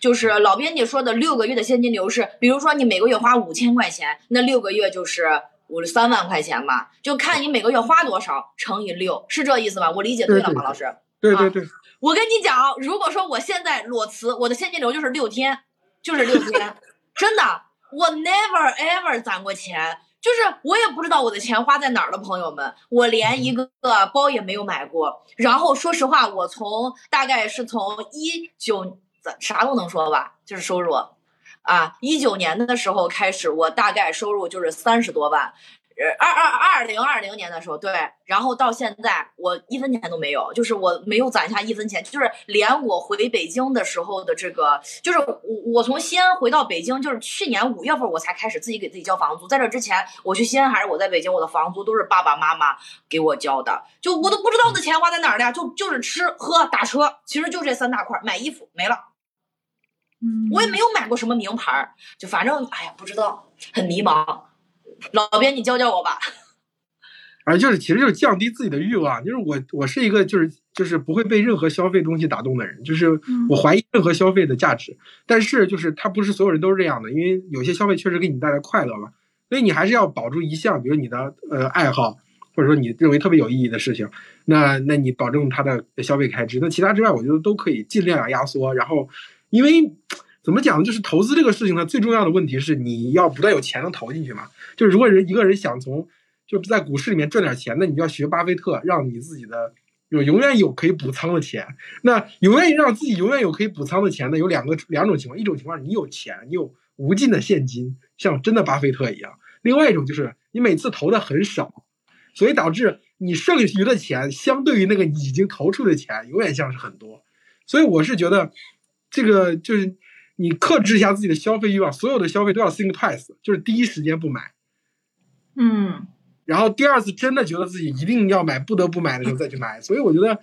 就是老编辑说的六个月的现金流是，比如说你每个月花五千块钱，那六个月就是五三万块钱吧，就看你每个月花多少乘以六，是这意思吧？我理解对了吗，老师？对对对。我跟你讲，如果说我现在裸辞，我的现金流就是六天，就是六天，真的，我 never ever 攒过钱。就是我也不知道我的钱花在哪儿了，朋友们，我连一个包也没有买过。然后说实话，我从大概是从一九啥都能说吧，就是收入啊，一九年的时候开始，我大概收入就是三十多万。呃二二二零二零年的时候，对，然后到现在我一分钱都没有，就是我没有攒下一分钱，就是连我回北京的时候的这个，就是我我从西安回到北京，就是去年五月份我才开始自己给自己交房租，在这之前我去西安还是我在北京，我的房租都是爸爸妈妈给我交的，就我都不知道我的钱花在哪儿了，就就是吃喝打车，其实就这三大块，买衣服没了，嗯，我也没有买过什么名牌，就反正哎呀不知道，很迷茫。老编，你教教我吧。[laughs] 啊就是，其实就是降低自己的欲望。就是我，我是一个就是就是不会被任何消费东西打动的人。就是我怀疑任何消费的价值。但是就是他不是所有人都是这样的，因为有些消费确实给你带来快乐嘛。所以你还是要保住一项，比如你的呃爱好，或者说你认为特别有意义的事情。那那你保证他的消费开支。那其他之外，我觉得都可以尽量压缩。然后，因为怎么讲呢？就是投资这个事情呢，最重要的问题是你要不断有钱能投进去嘛。就是如果人一个人想从就是在股市里面赚点钱，那你就要学巴菲特，让你自己的有永远有可以补仓的钱。那永远让自己永远有可以补仓的钱呢，有两个两种情况：一种情况你有钱，你有无尽的现金，像真的巴菲特一样；另外一种就是你每次投的很少，所以导致你剩余的钱相对于那个已经投出的钱，永远像是很多。所以我是觉得这个就是你克制一下自己的消费欲望，所有的消费都要 think twice，就是第一时间不买。嗯，然后第二次真的觉得自己一定要买，不得不买的时候再去买。所以我觉得，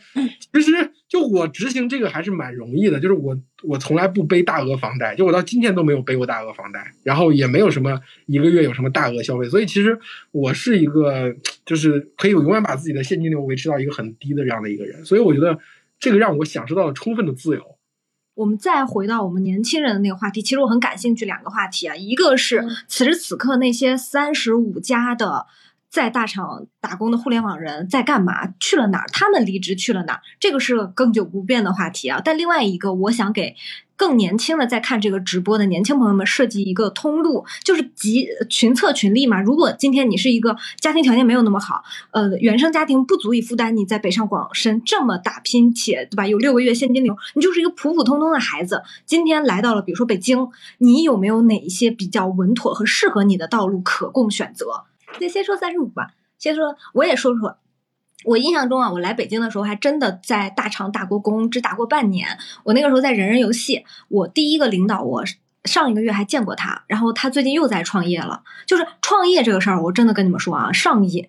其实就我执行这个还是蛮容易的。就是我我从来不背大额房贷，就我到今天都没有背过大额房贷，然后也没有什么一个月有什么大额消费。所以其实我是一个就是可以永远把自己的现金流维持到一个很低的这样的一个人。所以我觉得这个让我享受到了充分的自由。我们再回到我们年轻人的那个话题，其实我很感兴趣两个话题啊，一个是此时此刻那些三十五加的在大厂打工的互联网人在干嘛，去了哪儿？他们离职去了哪儿？这个是更久不变的话题啊。但另外一个，我想给。更年轻的在看这个直播的年轻朋友们设计一个通路，就是集群策群力嘛。如果今天你是一个家庭条件没有那么好，呃，原生家庭不足以负担你在北上广深这么打拼且对吧？有六个月现金流，你就是一个普普通通的孩子。今天来到了比如说北京，你有没有哪一些比较稳妥和适合你的道路可供选择？那先说三十五吧，先说我也说说。我印象中啊，我来北京的时候还真的在大厂打过工，只打过半年。我那个时候在人人游戏，我第一个领导我。上一个月还见过他，然后他最近又在创业了。就是创业这个事儿，我真的跟你们说啊，上瘾。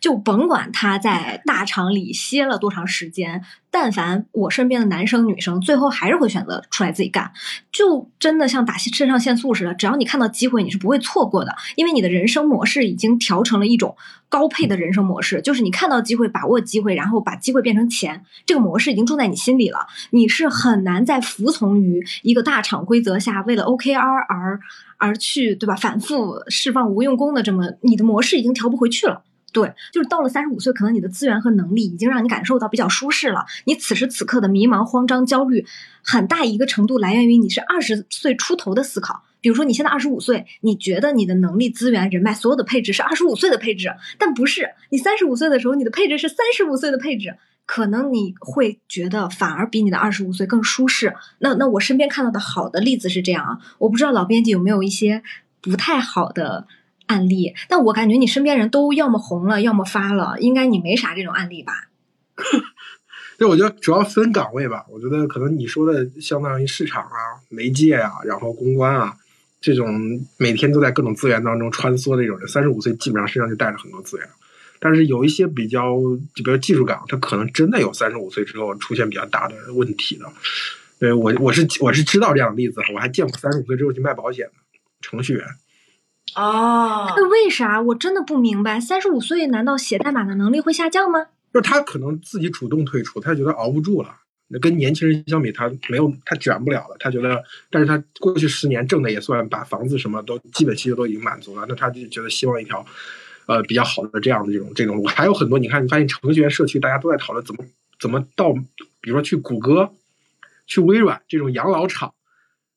就甭管他在大厂里歇了多长时间，但凡我身边的男生女生，最后还是会选择出来自己干。就真的像打肾上腺素似的，只要你看到机会，你是不会错过的，因为你的人生模式已经调成了一种高配的人生模式，就是你看到机会，把握机会，然后把机会变成钱，这个模式已经种在你心里了。你是很难再服从于一个大厂规则下，为了 OKR 而而去，对吧？反复释放无用功的这么，你的模式已经调不回去了。对，就是到了三十五岁，可能你的资源和能力已经让你感受到比较舒适了。你此时此刻的迷茫、慌张、焦虑，很大一个程度来源于你是二十岁出头的思考。比如说你现在二十五岁，你觉得你的能力、资源、人脉所有的配置是二十五岁的配置，但不是。你三十五岁的时候，你的配置是三十五岁的配置。可能你会觉得反而比你的二十五岁更舒适。那那我身边看到的好的例子是这样啊，我不知道老编辑有没有一些不太好的案例，但我感觉你身边人都要么红了，要么发了，应该你没啥这种案例吧？[laughs] 对，我觉得主要分岗位吧。我觉得可能你说的相当于市场啊、媒介啊，然后公关啊这种每天都在各种资源当中穿梭的这种人，三十五岁基本上身上就带着很多资源。但是有一些比较，就比如技术岗，他可能真的有三十五岁之后出现比较大的问题的。对我，我是我是知道这样的例子，我还见过三十五岁之后去卖保险的程序员。哦，那为啥？我真的不明白。三十五岁难道写代码的能力会下降吗？就是他可能自己主动退出，他觉得熬不住了。那跟年轻人相比，他没有他卷不了了。他觉得，但是他过去十年挣的也算把房子什么都基本需求都已经满足了，那他就觉得希望一条，呃，比较好的这样的这种这种路。还有很多，你看，你发现程序员社区大家都在讨论怎么怎么到，比如说去谷歌、去微软这种养老厂，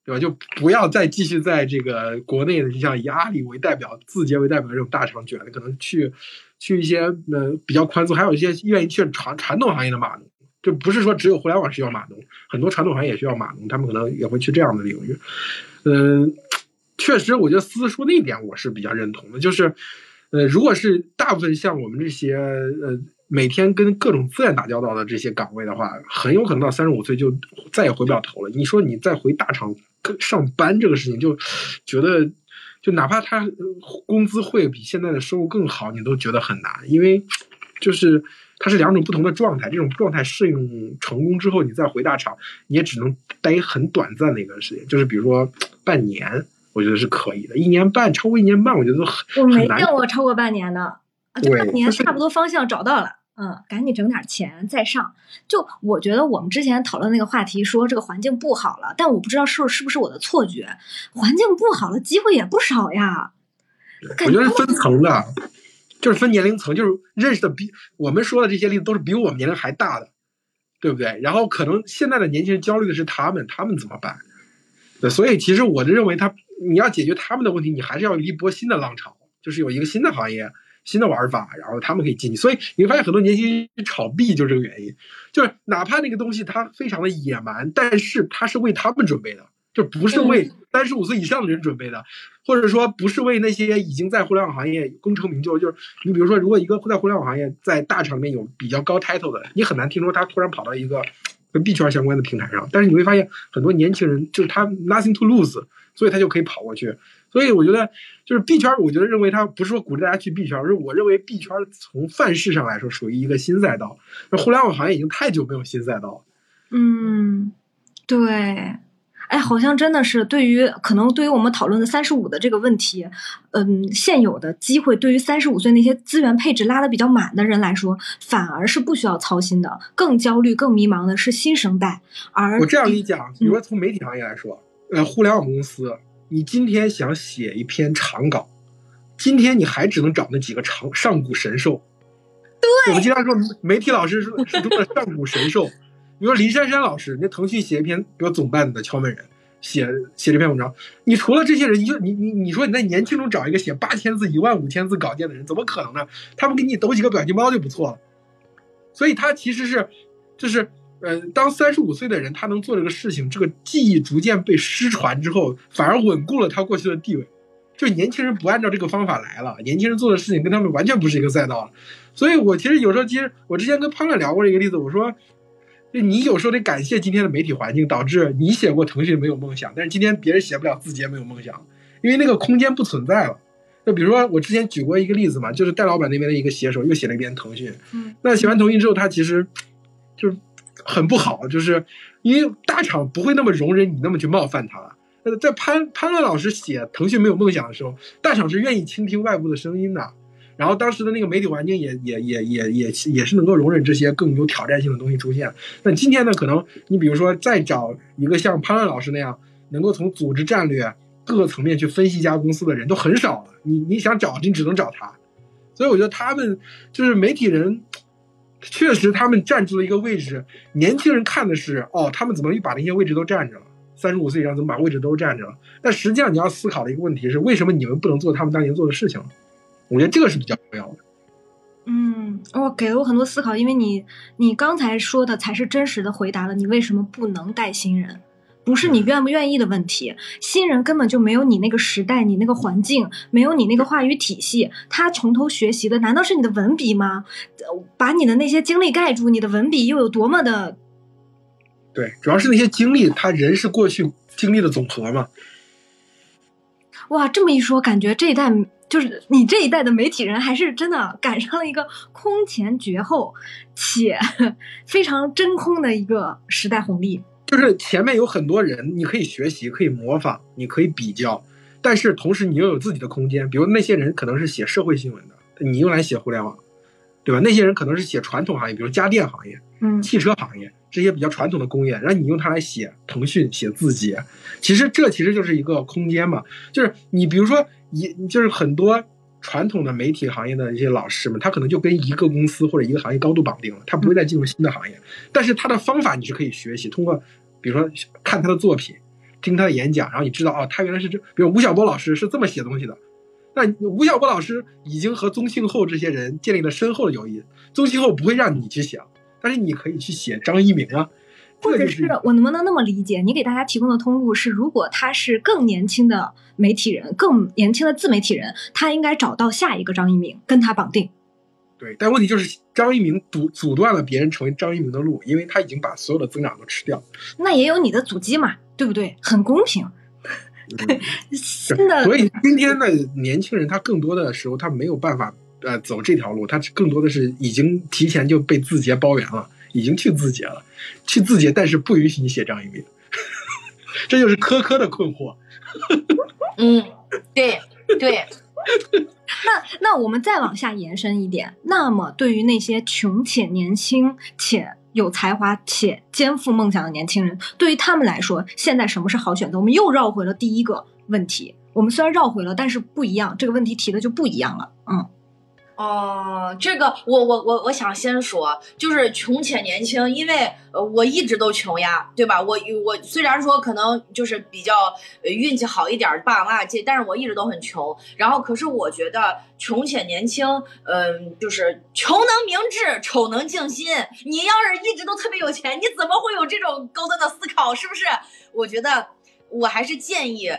对吧？就不要再继续在这个国内的，就像以阿里为代表、字节为代表这种大厂卷了，可能去去一些呃比较宽松，还有一些愿意去传传统行业的码农。就不是说只有互联网需要码农，很多传统行业也需要码农，他们可能也会去这样的领域。嗯，确实，我觉得思思说那一点我是比较认同的，就是，呃，如果是大部分像我们这些呃每天跟各种资源打交道的这些岗位的话，很有可能到三十五岁就再也回不了头了。你说你再回大厂上班这个事情，就觉得就哪怕他工资会比现在的收入更好，你都觉得很难，因为就是。它是两种不同的状态，这种状态适应成功之后，你再回大厂，你也只能待很短暂的一段时间，就是比如说半年，我觉得是可以的。一年半，超过一年半，我觉得很我没见过超过半年的，啊，这对半年差不多方向找到了。嗯，赶紧整点钱再上。就我觉得我们之前讨论那个话题，说这个环境不好了，但我不知道是是不是我的错觉，环境不好了，机会也不少呀。感我觉得分层的，就是分年龄层，就是认识的比我们说的这些例子都是比我们年龄还大的，对不对？然后可能现在的年轻人焦虑的是他们，他们怎么办？对，所以其实我就认为他，你要解决他们的问题，你还是要有一波新的浪潮，就是有一个新的行业、新的玩法，然后他们可以进去。所以你会发现很多年轻人炒币就是这个原因，就是哪怕那个东西它非常的野蛮，但是它是为他们准备的，就不是为三十五岁以上的人准备的。或者说不是为那些已经在互联网行业功成名就，就是你比如说，如果一个在互联网行业在大厂里面有比较高 title 的，你很难听说他突然跑到一个跟币圈相关的平台上。但是你会发现很多年轻人就是他 nothing to lose，所以他就可以跑过去。所以我觉得就是币圈，我觉得认为它不是说鼓励大家去币圈，而是我认为币圈从范式上来说属于一个新赛道。那互联网行业已经太久没有新赛道了。嗯，对。哎，好像真的是对于可能对于我们讨论的三十五的这个问题，嗯，现有的机会对于三十五岁那些资源配置拉的比较满的人来说，反而是不需要操心的。更焦虑、更迷茫的是新生代。而我这样跟你讲，比如说从媒体行业来说，呃，互联网公司，你今天想写一篇长稿，今天你还只能找那几个长上古神兽。对，我们经常说媒体老师是是中的上古神兽。比如说林珊珊老师，那腾讯写一篇，比如总办的敲门人写写这篇文章，你除了这些人，你就你你你说你在年轻中找一个写八千字、一万五千字稿件的人，怎么可能呢？他们给你抖几个表情包就不错了。所以他其实是，就是呃，当三十五岁的人他能做这个事情，这个技艺逐渐被失传之后，反而稳固了他过去的地位。就年轻人不按照这个方法来了，年轻人做的事情跟他们完全不是一个赛道了。所以我其实有时候，其实我之前跟潘乐聊过一个例子，我说。就你有时候得感谢今天的媒体环境，导致你写过腾讯没有梦想，但是今天别人写不了字节没有梦想，因为那个空间不存在了。就比如说我之前举过一个例子嘛，就是戴老板那边的一个写手又写了一篇腾讯，嗯，那写完腾讯之后，他其实就是很不好，就是因为大厂不会那么容忍你那么去冒犯他。呃，在潘潘乐老师写腾讯没有梦想的时候，大厂是愿意倾听外部的声音的。然后当时的那个媒体环境也也也也也也是能够容忍这些更有挑战性的东西出现。那今天呢，可能你比如说再找一个像潘乐老师那样，能够从组织战略各个层面去分析一家公司的人都很少了。你你想找，你只能找他。所以我觉得他们就是媒体人，确实他们占据了一个位置。年轻人看的是哦，他们怎么把那些位置都占着了？三十五岁以上怎么把位置都占着了？但实际上你要思考的一个问题是，为什么你们不能做他们当年做的事情？我觉得这个是比较重要的。嗯，哦，给了我很多思考，因为你你刚才说的才是真实的回答了你为什么不能带新人，不是你愿不愿意的问题。新人根本就没有你那个时代、你那个环境，没有你那个话语体系，他从头学习的难道是你的文笔吗？把你的那些经历盖住，你的文笔又有多么的？对，主要是那些经历，他人是过去经历的总和嘛。哇，这么一说，感觉这一代。就是你这一代的媒体人，还是真的赶上了一个空前绝后且 [laughs] 非常真空的一个时代红利。就是前面有很多人，你可以学习，可以模仿，你可以比较，但是同时你又有自己的空间，比如那些人可能是写社会新闻的，你用来写互联网，对吧？那些人可能是写传统行业，比如家电行业、嗯汽车行业这些比较传统的工业，然后你用它来写腾讯、写字节，其实这其实就是一个空间嘛。就是你比如说一就是很多传统的媒体行业的一些老师们，他可能就跟一个公司或者一个行业高度绑定了，他不会再进入新的行业。但是他的方法你是可以学习，通过比如说看他的作品，听他的演讲，然后你知道哦，他原来是这，比如吴晓波老师是这么写东西的。那吴晓波老师已经和宗庆后这些人建立了深厚的友谊，宗庆后不会让你去写，但是你可以去写张一鸣啊，这或者是我能不能那么理解？你给大家提供的通路是，如果他是更年轻的媒体人，更年轻的自媒体人，他应该找到下一个张一鸣，跟他绑定。对。但问题就是张一鸣阻阻断了别人成为张一鸣的路，因为他已经把所有的增长都吃掉。那也有你的阻击嘛，对不对？很公平。[laughs] 对新的所以今天的年轻人，他更多的时候他没有办法呃走这条路，他更多的是已经提前就被字节包圆了，已经去字节了，去字节，但是不允许你写张一鸣，[laughs] 这就是科科的困惑。嗯，对对，那那我们再往下延伸一点，那么对于那些穷且年轻且有才华且肩负梦想的年轻人，对于他们来说，现在什么是好选择？我们又绕回了第一个问题。我们虽然绕回了，但是不一样，这个问题提的就不一样了。嗯，哦，这个我我我我想先说，就是穷且年轻，因为呃我一直都穷呀，对吧？我我虽然说可能就是比较运气好一点，爸爸妈妈借，但是我一直都很穷。然后可是我觉得穷且年轻，嗯、就是穷能明智，丑能静心。你要是一直都特别有钱，你怎么会有这种高端的思考？是不是？我觉得我还是建议。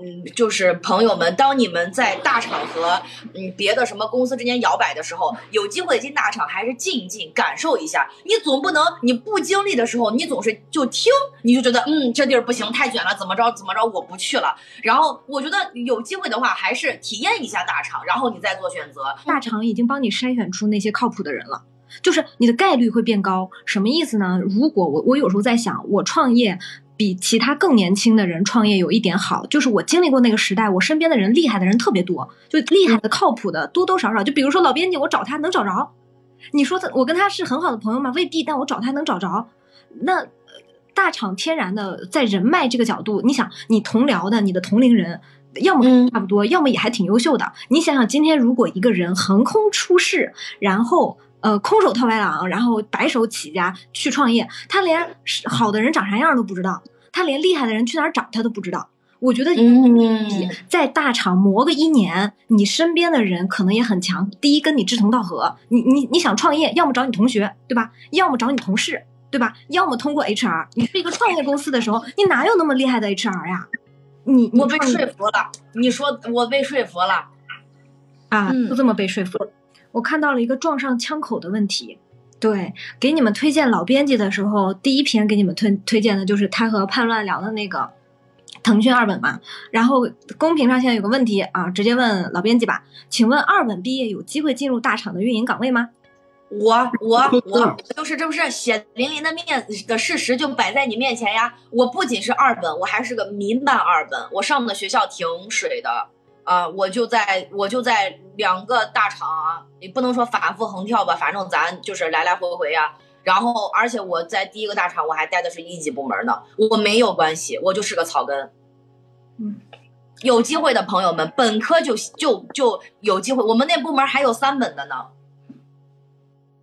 嗯，就是朋友们，当你们在大厂和嗯别的什么公司之间摇摆的时候，有机会进大厂，还是进一进，感受一下。你总不能你不经历的时候，你总是就听，你就觉得嗯这地儿不行，太卷了，怎么着怎么着，我不去了。然后我觉得有机会的话，还是体验一下大厂，然后你再做选择。大厂已经帮你筛选出那些靠谱的人了。就是你的概率会变高，什么意思呢？如果我我有时候在想，我创业比其他更年轻的人创业有一点好，就是我经历过那个时代，我身边的人厉害的人特别多，就厉害的、靠谱的多多少少。就比如说老编辑，我找他能找着。你说他，我跟他是很好的朋友吗？未必，但我找他能找着。那呃大厂天然的在人脉这个角度，你想，你同僚的，你的同龄人。要么嗯差不多，要么也还挺优秀的。你想想，今天如果一个人横空出世，然后呃空手套白狼，然后白手起家去创业，他连是好的人长啥样都不知道，他连厉害的人去哪儿找他都不知道。我觉得在大厂磨个一年，你身边的人可能也很强。第一，跟你志同道合，你你你想创业，要么找你同学，对吧？要么找你同事，对吧？要么通过 HR。你是一个创业公司的时候，你哪有那么厉害的 HR 呀？你你我被说服了，你说我被说服了。啊，嗯就这么被说服了。我看到了一个撞上枪口的问题。对，给你们推荐老编辑的时候，第一篇给你们推推荐的就是他和叛乱聊的那个腾讯二本嘛。然后公屏上现在有个问题啊，直接问老编辑吧，请问二本毕业有机会进入大厂的运营岗位吗？我我我就是这不是血淋淋的面的事实就摆在你面前呀！我不仅是二本，我还是个民办二本，我上的学校挺水的啊、我就在我就在两个大厂啊，也不能说反复横跳吧，反正咱就是来来回回呀、然后，而且我在第一个大厂我还待的是一级部门呢，我没有关系，我就是个草根。嗯，有机会的朋友们，本科就就就有机会，我们那部门还有三本的呢。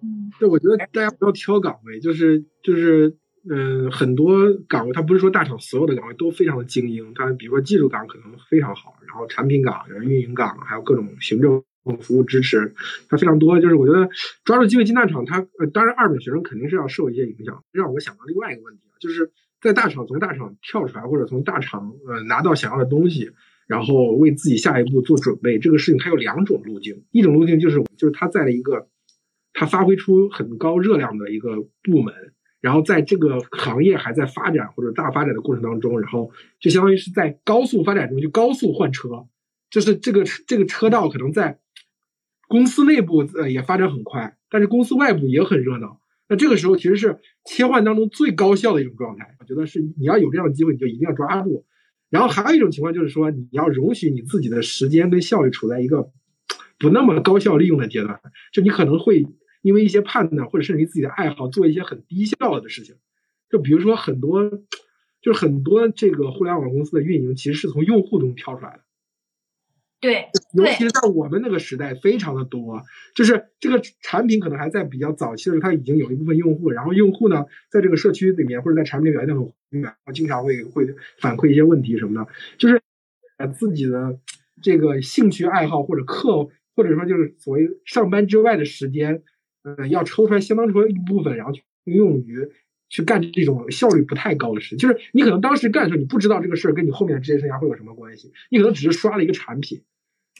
嗯对，我觉得大家不要挑岗位，就是就是，嗯、很多岗位，它不是说大厂所有的岗位都非常的精英，它比如说技术岗可能非常好，然后产品岗、然后运营岗，还有各种行政服务支持，它非常多。就是我觉得抓住机会进大厂，它呃，当然二本学生肯定是要受一些影响，让我想到另外一个问题，啊就是在大厂从大厂跳出来，或者从大厂呃拿到想要的东西。然后为自己下一步做准备，这个事情它有两种路径，一种路径就是就是他在了一个他发挥出很高热量的一个部门，然后在这个行业还在发展或者大发展的过程当中，然后就相当于是在高速发展中就高速换车，就是这个这个车道可能在公司内部呃也发展很快，但是公司外部也很热闹。那这个时候其实是切换当中最高效的一种状态，我觉得是你要有这样的机会，你就一定要抓住。然后还有一种情况就是说，你要容许你自己的时间跟效率处在一个不那么高效利用的阶段，就你可能会因为一些判断或者甚至于自己的爱好做一些很低效的事情，就比如说很多，就是很多这个互联网公司的运营其实是从用户中挑出来的。对，尤其是在我们那个时代，非常的多。就是这个产品可能还在比较早期的时候，它已经有一部分用户，然后用户呢，在这个社区里面或者在产品里表现很经常会会反馈一些问题什么的，就是把自己的这个兴趣爱好或者课，或者说就是所谓上班之外的时间，呃，要抽出来相当多一部分，然后去用于去干这种效率不太高的事。就是你可能当时干的时候，你不知道这个事儿跟你后面的职业生涯会有什么关系，你可能只是刷了一个产品。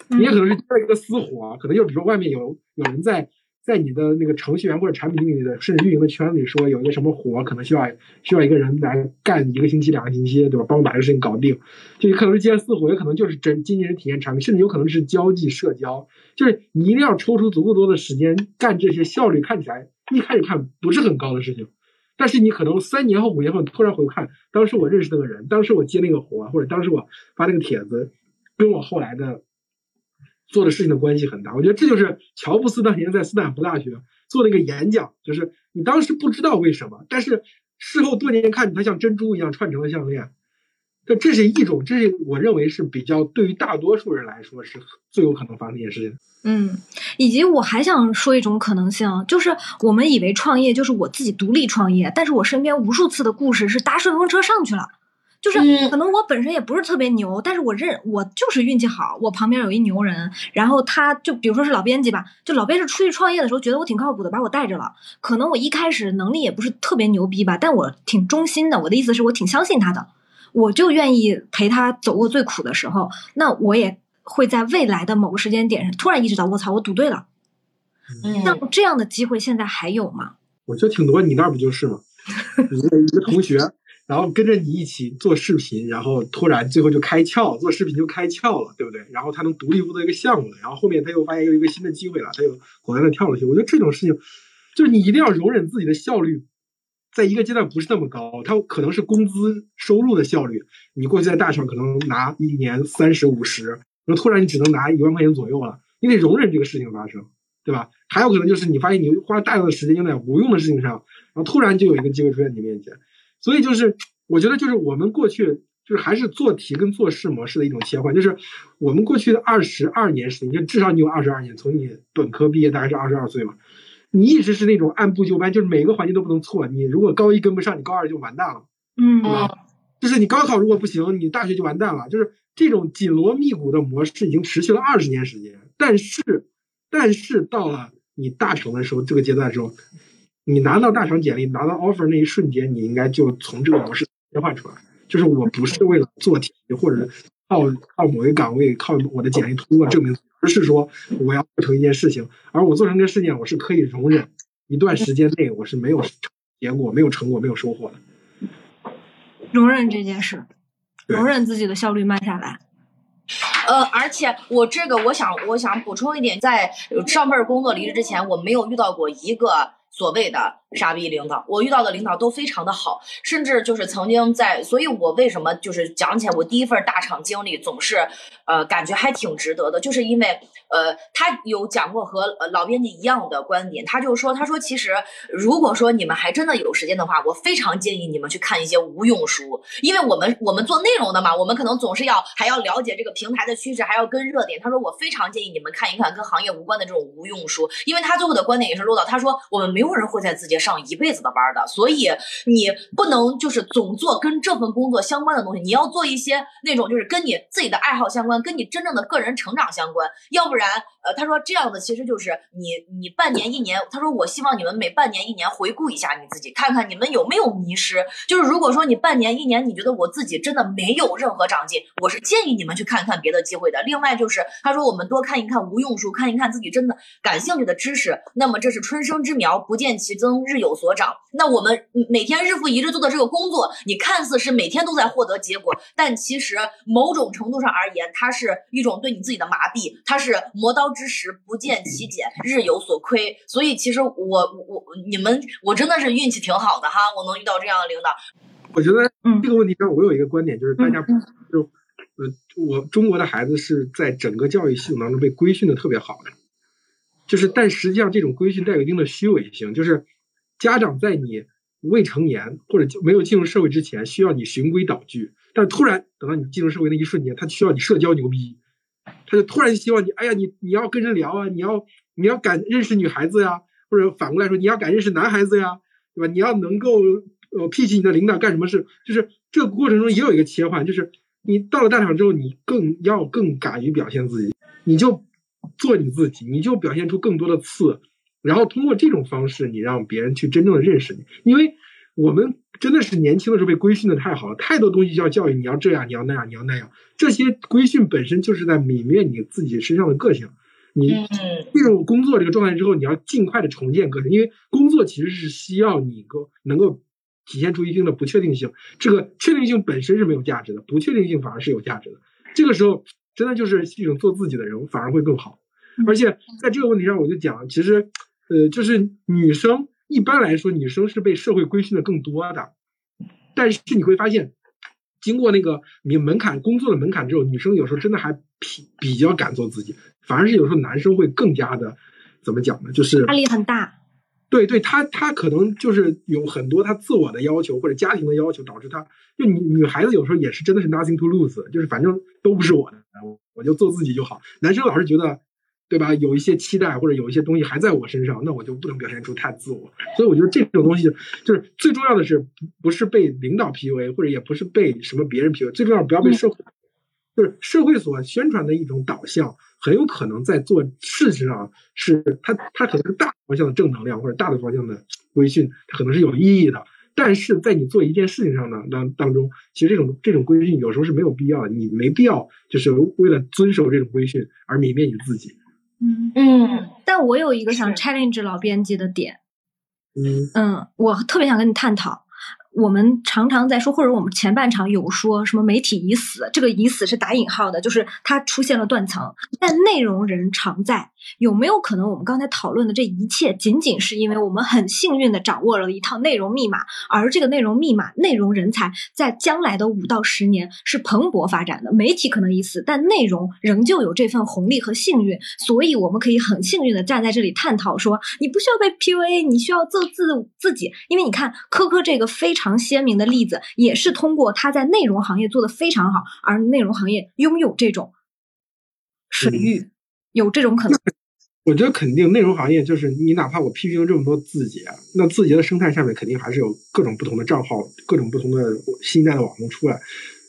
你也可能是接了一个私活，可能就比如说外面有有人在在你的那个程序员或者产品经理的甚至运营的圈里说有一个什么活，可能需要需要一个人来干一个星期两个星期，对吧？帮我把这个事情搞定，就有可能是接私活，也可能就是真经纪人体验产品，甚至有可能是交际社交，就是你一定要抽出足够多的时间干这些效率看起来一开始看不是很高的事情，但是你可能三年后五年后突然回看，当时我认识那个人，当时我接那个活，或者当时我发那个帖子，跟我后来的。做的事情的关系很大，我觉得这就是乔布斯当年在斯坦福大学做的一个演讲，就是你当时不知道为什么，但是事后多年看，它像珍珠一样串成了项链。这这是一种，这是我认为是比较对于大多数人来说是最有可能发生一件事情。嗯，以及我还想说一种可能性，就是我们以为创业就是我自己独立创业，但是我身边无数次的故事是搭顺风车上去了。就是可能我本身也不是特别牛，但是我认我就是运气好，我旁边有一牛人，然后他就比如说是老编辑吧，就老编辑出去创业的时候觉得我挺靠谱的，把我带着了。可能我一开始能力也不是特别牛逼吧，但我挺忠心的。我的意思是我挺相信他的，我就愿意陪他走过最苦的时候。那我也会在未来的某个时间点上突然意识到，我操，我赌对了。那这样的机会现在还有吗？我觉得挺多，你那儿不就是吗？[laughs] 你的一个同学。然后跟着你一起做视频，然后突然最后就开窍，做视频就开窍了，对不对？然后他能独立负责一个项目了，然后后面他又发现有一个新的机会了，他又果断的跳了去。我觉得这种事情，就是你一定要容忍自己的效率，在一个阶段不是那么高，他可能是工资收入的效率。你过去在大厂可能拿一年三十五十，然后突然你只能拿一万块钱左右了，你得容忍这个事情发生，对吧？还有可能就是你发现你花大量的时间用在无用的事情上，然后突然就有一个机会出现你面前。所以就是，我觉得就是我们过去就是还是做题跟做事模式的一种切换，就是我们过去的二十二年时间，就至少你有二十二年，从你本科毕业大概是二十二岁嘛，你一直是那种按部就班，就是每个环节都不能错。你如果高一跟不上，你高二就完蛋了，嗯，对吧？就是你高考如果不行，你大学就完蛋了。就是这种紧锣密鼓的模式已经持续了二十年时间，但是，但是到了你大成的时候，这个阶段的时候。你拿到大厂简历，拿到 offer 那一瞬间，你应该就从这个模式切换出来。就是我不是为了做题，或者靠靠某一个岗位，靠我的简历通过证明，而是说我要做成一件事情。而我做成这个事情，我是可以容忍一段时间内我是没有结果、没有成果、没有收获的。容忍这件事，容忍自己的效率慢下来。呃，而且我这个，我想我想补充一点，在上份工作离职之前，我没有遇到过一个。所谓的傻逼领导，我遇到的领导都非常的好，甚至就是曾经在，所以我为什么就是讲起来，我第一份大厂经历总是，呃，感觉还挺值得的，就是因为，呃，他有讲过和老编辑一样的观点，他就说，他说其实如果说你们还真的有时间的话，我非常建议你们去看一些无用书，因为我们我们做内容的嘛，我们可能总是要还要了解这个平台的趋势，还要跟热点。他说我非常建议你们看一看跟行业无关的这种无用书，因为他最后的观点也是落到他说我们没有。人会在自己上一辈子的班的，所以你不能就是总做跟这份工作相关的东西，你要做一些那种就是跟你自己的爱好相关，跟你真正的个人成长相关，要不然。呃，他说这样的其实就是你，你半年一年，他说我希望你们每半年一年回顾一下你自己，看看你们有没有迷失。就是如果说你半年一年你觉得我自己真的没有任何长进，我是建议你们去看看别的机会的。另外就是他说我们多看一看无用书，看一看自己真的感兴趣的知识。那么这是春生之苗，不见其增，日有所长。那我们每天日复一日做的这个工作，你看似是每天都在获得结果，但其实某种程度上而言，它是一种对你自己的麻痹，它是磨刀。之石不见其减，日有所亏。所以其实我我你们我真的是运气挺好的哈，我能遇到这样的领导。我觉得嗯这个问题上，我有一个观点，就是大家嗯就呃，我中国的孩子是在整个教育系统当中被规训的特别好的，就是但实际上这种规训带有一定的虚伪性，就是家长在你未成年或者就没有进入社会之前，需要你循规蹈矩，但突然等到你进入社会那一瞬间，他需要你社交牛逼，他就突然希望你，哎呀，你你要跟人聊啊，你要你要敢认识女孩子呀，或者反过来说，你要敢认识男孩子呀，对吧？你要能够呃聘请你的领导干什么事，就是这个过程中也有一个切换，就是你到了大厂之后，你更要更敢于表现自己，你就做你自己，你就表现出更多的刺，然后通过这种方式，你让别人去真正的认识你，因为我们真的是年轻的时候被规训的太好了，太多东西要教育你要这样，你要那样，你要那样，这些规训本身就是在泯灭你自己身上的个性。你嗯进入工作这个状态之后，你要尽快的重建个性，因为工作其实是需要你够能够体现出一定的不确定性。这个确定性本身是没有价值的，不确定性反而是有价值的。这个时候，真的就是一种做自己的人反而会更好。而且在这个问题上，我就讲，其实，呃，就是女生一般来说，女生是被社会规训的更多的，但是你会发现，经过那个门门槛工作的门槛之后，女生有时候真的还比比较敢做自己，反而是有时候男生会更加的怎么讲呢？就是压力很大。对对，他他可能就是有很多他自我的要求或者家庭的要求，导致他就女女孩子有时候也是真的是 nothing to lose，就是反正都不是我的，我我就做自己就好。男生老是觉得，对吧？有一些期待或者有一些东西还在我身上，那我就不能表现出太自我。所以我觉得这种东西就是最重要的是，不不是被领导 PUA，或者也不是被什么别人 PUA，最重要不要被社会，就是社会所宣传的一种导向。很有可能在做事情上是它，它可能是大方向的正能量或者大的方向的规训，它可能是有意义的。但是在你做一件事情上呢，当当中，其实这种这种规训有时候是没有必要的，你没必要就是为了遵守这种规训而泯灭你自己。嗯，嗯但我有一个想 challenge 老编辑的点，嗯。嗯，我特别想跟你探讨。我们常常在说，或者我们前半场有说什么媒体已死，这个已死是打引号的，就是它出现了断层，但内容人常在。有没有可能，我们刚才讨论的这一切，仅仅是因为我们很幸运的掌握了一套内容密码，而这个内容密码、内容人才在将来的五到十年是蓬勃发展的。媒体可能已死，但内容仍旧有这份红利和幸运，所以我们可以很幸运的站在这里探讨说，你不需要被 PUA，你需要做自自己。因为你看，科科这个非常鲜明的例子，也是通过他在内容行业做得非常好，而内容行业拥有这种水域，有这种可能。我觉得肯定内容行业就是你哪怕我批评了这么多字节，那字节的生态下面肯定还是有各种不同的账号，各种不同的新一代的网红出来。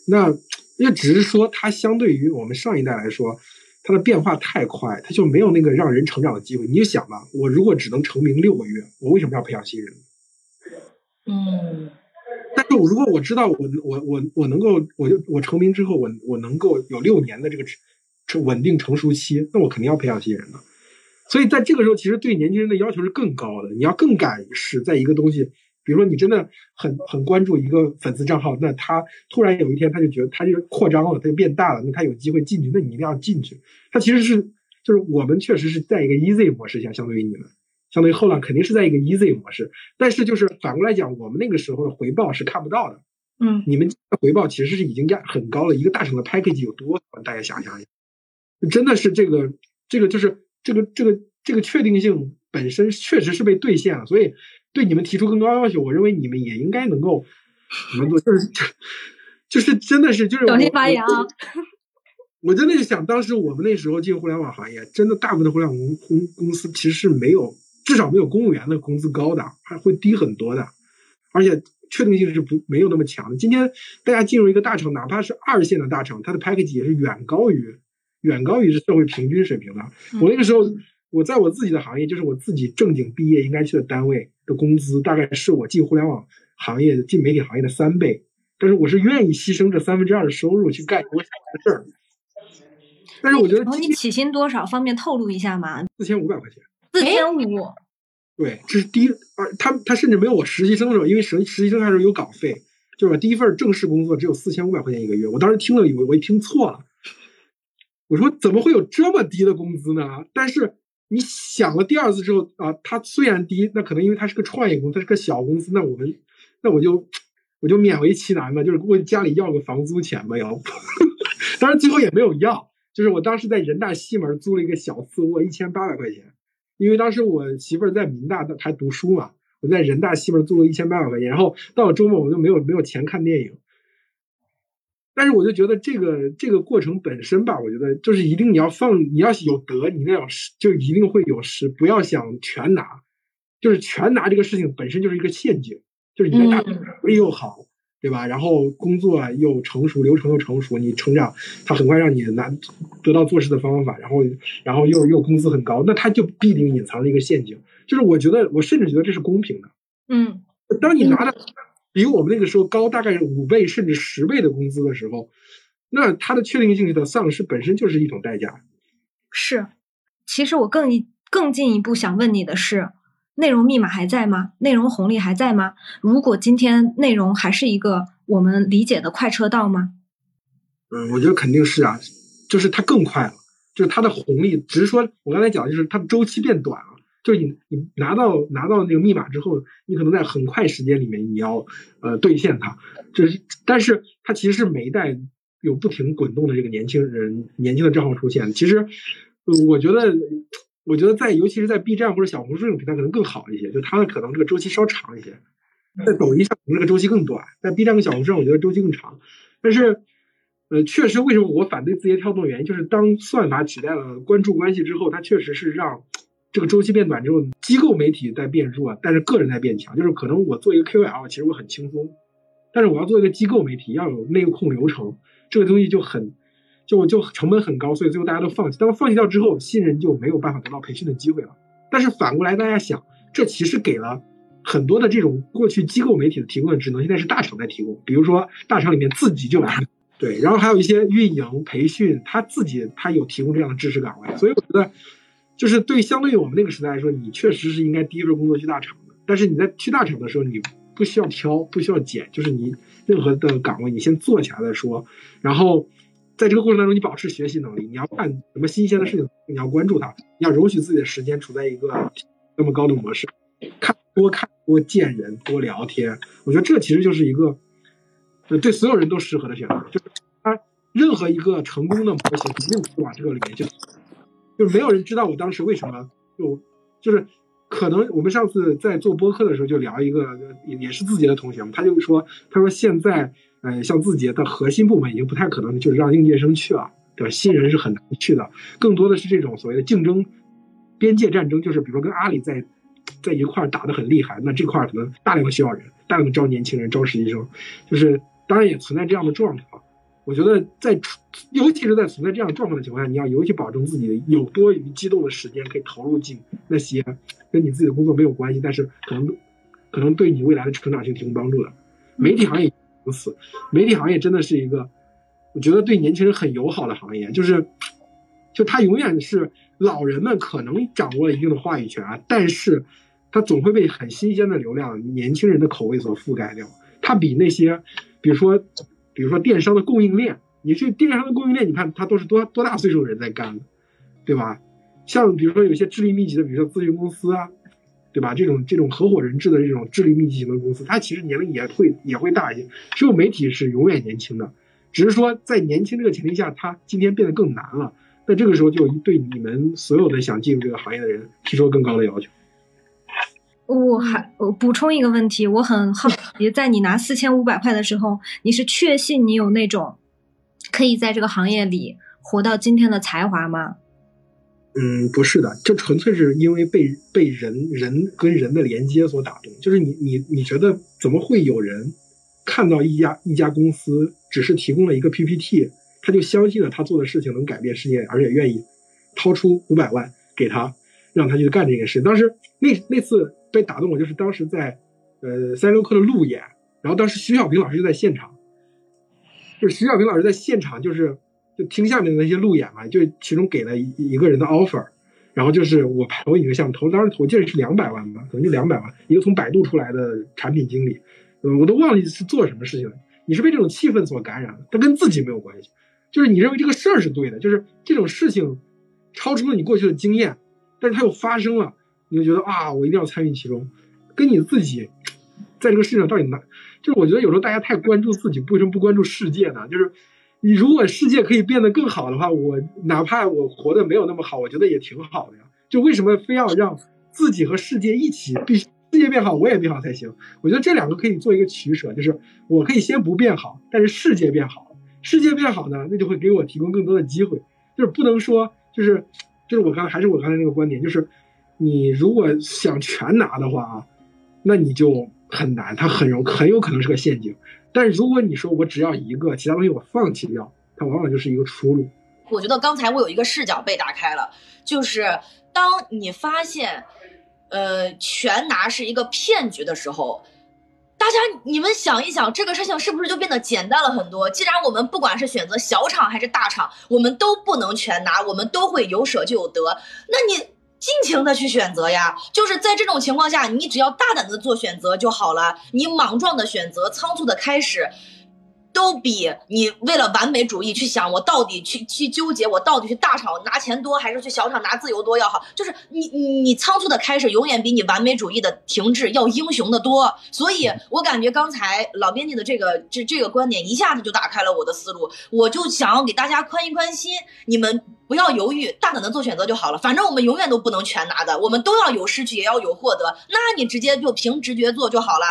那 [tsk] 那只是说它相对于我们上一代来说，它的变化太快，它就没有那个让人成长的机会。你就想吧，我如果只能成名六个月，我为什么要培养新人？嗯但是我如果我知道我我我我能够，我就我成名之后，我我能够有六年的这个成稳定成熟期，那我肯定要培养新人的。所以在这个时候，其实对年轻人的要求是更高的。你要更敢使在一个东西，比如说你真的很很关注一个粉丝账号，那他突然有一天他就觉得他就扩张了，他就变大了，那他有机会进去，那你一定要进去。他其实是就是我们确实是在一个 easy 模式下，相对于你们。相当于后浪肯定是在一个 easy 模式，但是就是反过来讲，我们那个时候的回报是看不到的。嗯，你们的回报其实是已经压很高了，一个大厂的 package 有多高？大家想象一下，真的是这个这个就是这个这个这个确定性本身确实是被兑现了，所以对你们提出更高要求，我认为你们也应该能够能够，就是就是真的是就是小心发言啊！我真的是想，当时我们那时候进互联网行业，真的大部分的互联网公公公司其实是没有，至少没有公务员的工资高的，还会低很多的，而且确定性是不没有那么强的。今天大家进入一个大厂，哪怕是二线的大厂，它的 package 也是远高于远高于是社会平均水平的。我那个时候，我在我自己的行业，就是我自己正经毕业应该去的单位的工资，大概是我进互联网行业、进媒体行业的三倍。但是我是愿意牺牲这三分之二的收入去干我想干的事儿。但是我觉得你起薪多少？方便透露一下吗？四千五百块钱，四千五。对，这是第一，而他他甚至没有我实习生的时候，因为实实习生还是有稿费，就是我第一份正式工作只有四千五百块钱一个月，我当时听了以为我一听错了，我说怎么会有这么低的工资呢？但是你想了第二次之后啊，它虽然低，那可能因为它是个创业公司，它是个小公司，那我们那我就我就勉为其难吧，就是问家里要个房租钱吧，要不，[laughs] 当然最后也没有要，就是我当时在人大西门租了一个小次卧，一千八百块钱，因为当时我媳妇儿在民大还读书嘛，我在人大西门租了一千八百块钱，然后到了周末我就没有没有钱看电影。但是我就觉得这个这个过程本身吧，我觉得就是一定你要放，你要有得，你那要失，就一定会有失，不要想全拿，就是全拿这个事情本身就是一个陷阱，就是你在大学又好，对吧？然后工作又成熟，流程又成熟，你成长，他很快让你拿得到做事的方法，然后然后又又工资很高，那他就必定隐藏了一个陷阱，就是我觉得我甚至觉得这是公平的，嗯，当你拿的。比我们那个时候高大概五倍甚至十倍的工资的时候，那它的确定性的丧失本身就是一种代价。是，其实我更一更进一步想问你的是，内容密码还在吗？内容红利还在吗？如果今天内容还是一个我们理解的快车道吗？嗯，我觉得肯定是啊，就是它更快了，就是它的红利，只是说我刚才讲，就是它的周期变短了。就是你你拿到拿到那个密码之后，你可能在很快时间里面你要呃兑现它，就是但是它其实是每一代有不停滚动的这个年轻人年轻的账号出现。其实我觉得我觉得在尤其是在 B 站或者小红书这种平台可能更好一些，就它的可能这个周期稍长一些。在抖音上这个周期更短，在 B 站跟小红书上我觉得周期更长。但是呃确实为什么我反对字节跳动的原因，就是当算法取代了关注关系之后，它确实是让。这个周期变短之后，机构媒体在变弱，但是个人在变强。就是可能我做一个 KOL，其实我很轻松，但是我要做一个机构媒体，要有内控流程，这个东西就很，就就成本很高，所以最后大家都放弃。当放弃掉之后，新人就没有办法得到培训的机会了。但是反过来，大家想，这其实给了很多的这种过去机构媒体的提供的职能，现在是大厂在提供。比如说大厂里面自己就有，对，然后还有一些运营培训，他自己他有提供这样的知识岗位，所以我觉得。就是对，相对于我们那个时代来说，你确实是应该第一份工作去大厂的。但是你在去大厂的时候，你不需要挑，不需要捡，就是你任何的岗位，你先做起来再说。然后在这个过程当中，你保持学习能力，你要看什么新鲜的事情，你要关注它，你要容许自己的时间处在一个那么高的模式，看多看多见人多聊天。我觉得这其实就是一个对所有人都适合的选择，就是它任何一个成功的模型一定会往这个里面去。就是没有人知道我当时为什么就就是，可能我们上次在做播客的时候就聊一个也是自己的同学嘛，他就说他说现在呃像字节的核心部门已经不太可能就是让应届生去了，对吧？新人是很难去的，更多的是这种所谓的竞争边界战争，就是比如说跟阿里在在一块打得很厉害，那这块可能大量的需要人，大量的招年轻人招实习生，就是当然也存在这样的状况。我觉得在，尤其是在存在这样状况的情况下，你要尤其保证自己有多余机动的时间可以投入进那些跟你自己的工作没有关系，但是可能可能对你未来的成长性提供帮助的。媒体行业如此，媒体行业真的是一个我觉得对年轻人很友好的行业，就是就它永远是老人们可能掌握了一定的话语权啊，但是它总会被很新鲜的流量、年轻人的口味所覆盖掉。它比那些比如说。比如说电商的供应链，你去电商的供应链，你看它都是多多大岁数的人在干，对吧？像比如说有些智力密集的，比如说咨询公司啊，对吧？这种这种合伙人制的这种智力密集型的公司，它其实年龄也会也会大一些。只有媒体是永远年轻的，只是说在年轻这个前提下，它今天变得更难了。那这个时候就对你们所有的想进入这个行业的人提出更高的要求。我还我补充一个问题，我很好奇，在你拿四千五百块的时候，你是确信你有那种可以在这个行业里活到今天的才华吗？嗯，不是的，这纯粹是因为被被人人跟人的连接所打动。就是你你你觉得怎么会有人看到一家一家公司只是提供了一个 PPT，他就相信了他做的事情能改变世界，而且愿意掏出五百万给他，让他去干这件事。当时那那次。被打动我就是当时在，呃，三六课的路演，然后当时徐小平老师就在现场，就是徐小平老师在现场，就是听下面的那些路演嘛，就其中给了一一个人的 offer，然后就是我投一个项目，投当时投记得是两百万吧，可能就两百万，一个从百度出来的产品经理，我都忘了是做什么事情了。你是被这种气氛所感染的，它跟自己没有关系，就是你认为这个事儿是对的，就是这种事情超出了你过去的经验，但是它又发生了。你就觉得啊，我一定要参与其中，跟你自己在这个世界上到底哪就是我觉得有时候大家太关注自己，为什么不关注世界呢？就是你如果世界可以变得更好的话，我哪怕我活得没有那么好，我觉得也挺好的呀。就为什么非要让自己和世界一起必须世界变好，我也变好才行？我觉得这两个可以做一个取舍，就是我可以先不变好，但是世界变好，世界变好呢，那就会给我提供更多的机会。就是不能说，就是就是我刚还是我刚才那个观点，就是你如果想全拿的话啊，那你就很难，它很容很有可能是个陷阱。但如果你说我只要一个，其他东西我放弃掉，它往往就是一个出路。我觉得刚才我有一个视角被打开了，就是当你发现，呃，全拿是一个骗局的时候，大家你们想一想，这个事情是不是就变得简单了很多？既然我们不管是选择小厂还是大厂，我们都不能全拿，我们都会有舍就有得，那你尽情的去选择呀。就是在这种情况下，你只要大胆的做选择就好了。你莽撞的选择，仓促的开始。都比你为了完美主义去想我到底去去纠结我到底去大厂拿钱多还是去小厂拿自由多要好，就是你你你仓促的开始永远比你完美主义的停滞要英雄的多。所以我感觉刚才老编辑的这个这这个观点一下子就打开了我的思路，我就想要给大家宽一宽心，你们不要犹豫，大胆的做选择就好了。反正我们永远都不能全拿的，我们都要有失去也要有获得，那你直接就凭直觉做就好了。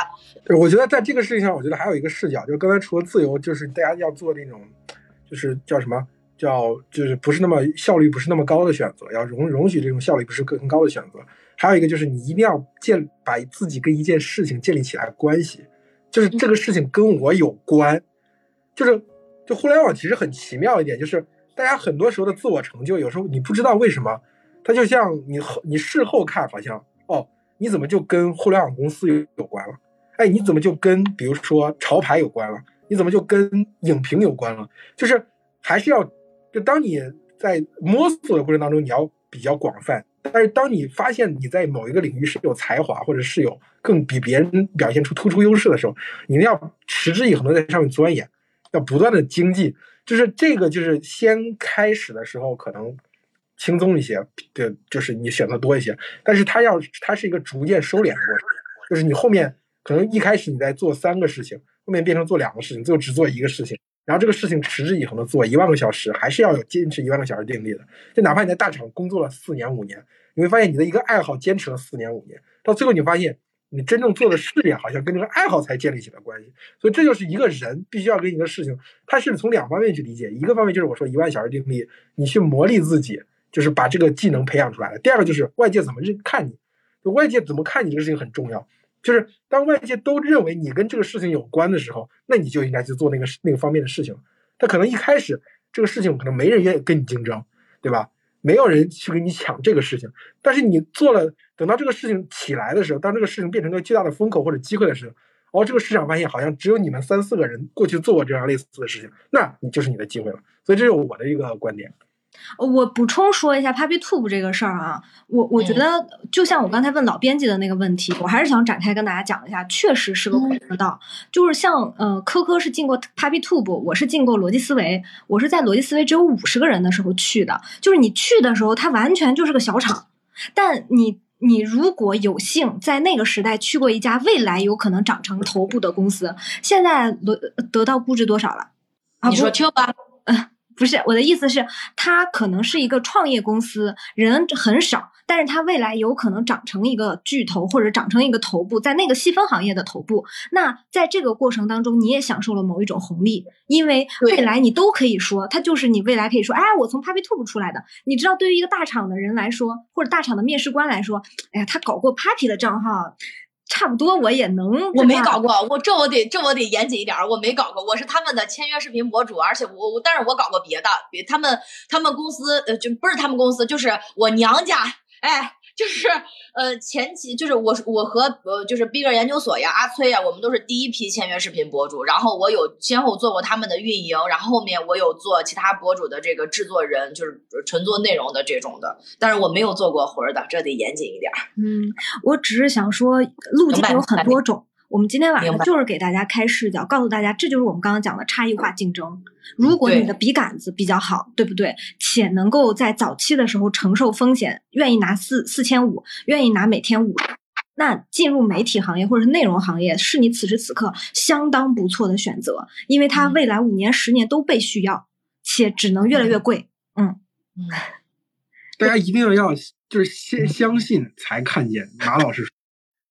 我觉得在这个事情上，我觉得还有一个视角，就是刚才除了自由，就是大家要做那种，就是叫什么叫，就是不是那么效率不是那么高的选择，要容容许这种效率不是更高的选择。还有一个就是你一定要建把自己跟一件事情建立起来关系，就是这个事情跟我有关，就是就互联网其实很奇妙一点，就是大家很多时候的自我成就，有时候你不知道为什么，它就像你后你事后看好像哦，你怎么就跟互联网公司有有关了？哎，你怎么就跟比如说潮牌有关了？你怎么就跟影评有关了？就是还是要，就当你在摸索的过程当中，你要比较广泛。但是当你发现你在某一个领域是有才华，或者是有更比别人表现出突出优势的时候，你一定要持之以恒的在上面钻研，要不断的精进。就是这个，就是先开始的时候可能轻松一些，对，就是你选择多一些。但是它要，它是一个逐渐收敛的过程，就是你后面。可能一开始你在做三个事情，后面变成做两个事情，最后只做一个事情，然后这个事情持之以恒的做一万个小时，还是要有坚持一万个小时定力的。就哪怕你在大厂工作了四年五年，你会发现你的一个爱好坚持了四年五年，到最后你发现你真正做的事业好像跟这个爱好才建立起了关系。所以这就是一个人必须要跟一个事情，他是从两方面去理解。一个方面就是我说一万小时定力，你去磨砺自己，就是把这个技能培养出来了。第二个就是外界怎么认看你，就外界怎么看你这个事情很重要。就是当外界都认为你跟这个事情有关的时候，那你就应该去做那个那个方面的事情。他可能一开始这个事情可能没人愿意跟你竞争，对吧？没有人去跟你抢这个事情。但是你做了，等到这个事情起来的时候，当这个事情变成个巨大的风口或者机会的时候，哦，这个市场发现好像只有你们三四个人过去做过这样类似的事情，那你就是你的机会了。所以这是我的一个观点。我补充说一下 PuppyTube 这个事儿啊，我我觉得就像我刚才问老编辑的那个问题，我还是想展开跟大家讲一下，确实是个管道。就是像呃，科科是进过 PuppyTube，我是进过逻辑思维，我是在逻辑思维只有五十个人的时候去的。就是你去的时候，它完全就是个小厂，但你你如果有幸在那个时代去过一家未来有可能长成头部的公司，现在得得到估值多少了？你说 Q 吧，嗯。[laughs] 不是我的意思是，它可能是一个创业公司，人很少，但是它未来有可能长成一个巨头，或者长成一个头部，在那个细分行业的头部。那在这个过程当中，你也享受了某一种红利，因为未来你都可以说，它就是你未来可以说，哎，我从 PapiTube 出来的。你知道，对于一个大厂的人来说，或者大厂的面试官来说，哎呀，他搞过 Papi 的账号。差不多我也能，我没搞过，我这我得这我得严谨一点儿，我没搞过，我是他们的签约视频博主，而且我我但是我搞过别的，别他们他们公司呃就不是他们公司，就是我娘家，哎。就是呃前期就是我我和呃就是 Bigger 研究所呀阿崔呀我们都是第一批签约视频博主，然后我有先后做过他们的运营，然后后面我有做其他博主的这个制作人，就是纯做内容的这种的，但是我没有做过活儿的，这得严谨一点。嗯，我只是想说路径有很多种。我们今天晚上就是给大家开视角，告诉大家，这就是我们刚刚讲的差异化竞争。如果你的笔杆子比较好，对不对？且能够在早期的时候承受风险，愿意拿四四千五，愿意拿每天五，那进入媒体行业或者是内容行业是你此时此刻相当不错的选择，因为它未来五年、十年都被需要，且只能越来越贵。嗯，大家一定要要就是先相信才看见。马老师说，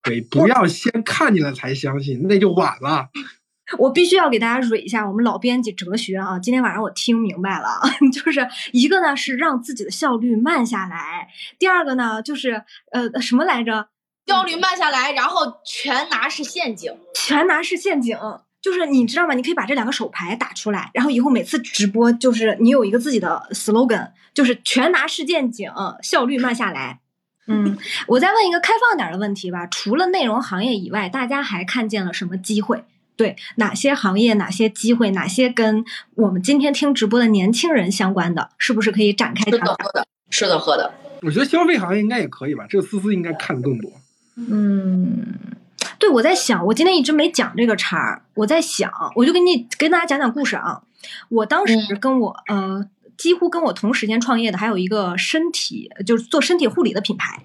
对，不要先看见了才相信，那就晚了。[laughs] 我必须要给大家蕊一下我们老编辑哲学啊！今天晚上我听明白了，[laughs] 就是一个呢是让自己的效率慢下来，第二个呢就是呃什么来着？效率慢下来，然后全拿是陷阱，全拿是陷阱，就是你知道吗？你可以把这两个手牌打出来，然后以后每次直播就是你有一个自己的 slogan，就是全拿是陷阱，效率慢下来。嗯，我再问一个开放点的问题吧，除了内容行业以外，大家还看见了什么机会？对，哪些行业、哪些机会、哪些跟我们今天听直播的年轻人相关的，是不是可以展开谈谈？是的，是的，喝的。我觉得消费行业应该也可以吧，这个思思应该看的更多。嗯，对，我在想，我今天一直没讲这个茬儿，我在想，我就给你跟大家讲讲故事啊。我当时跟我呃，几乎跟我同时间创业的还有一个身体，就是做身体护理的品牌，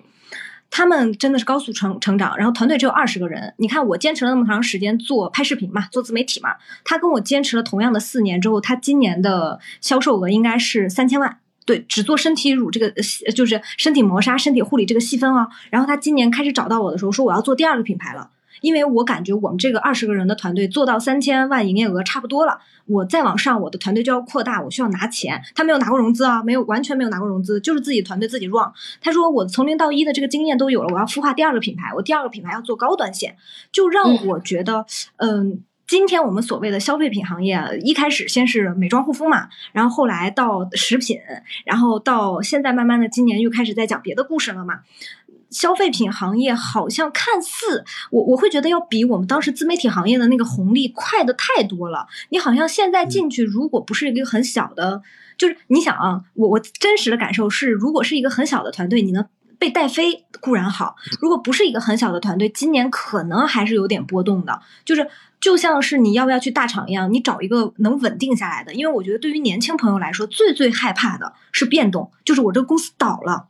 他们真的是高速成成长，然后团队只有二十个人。你看，我坚持了那么长时间做拍视频嘛，做自媒体嘛，他跟我坚持了同样的四年之后，他今年的销售额应该是三千万。对，只做身体乳这个，就是身体磨砂、身体护理这个细分啊。然后他今年开始找到我的时候，说我要做第二个品牌了，因为我感觉我们这个二十个人的团队做到三千万营业额差不多了，我再往上，我的团队就要扩大，我需要拿钱。他没有拿过融资啊，没有完全没有拿过融资，就是自己团队自己 run。他说我从零到一的这个经验都有了，我要孵化第二个品牌，我第二个品牌要做高端线，就让我觉得，嗯。今天我们所谓的消费品行业，一开始先是美妆护肤嘛，然后后来到食品，然后到现在慢慢的，今年又开始在讲别的故事了嘛。消费品行业好像看似我我会觉得要比我们当时自媒体行业的那个红利快的太多了。你好像现在进去，如果不是一个很小的，就是你想啊，我我真实的感受是，如果是一个很小的团队，你能被带飞固然好；如果不是一个很小的团队，今年可能还是有点波动的，就是。就像是你要不要去大厂一样，你找一个能稳定下来的。因为我觉得对于年轻朋友来说，最最害怕的是变动，就是我这个公司倒了，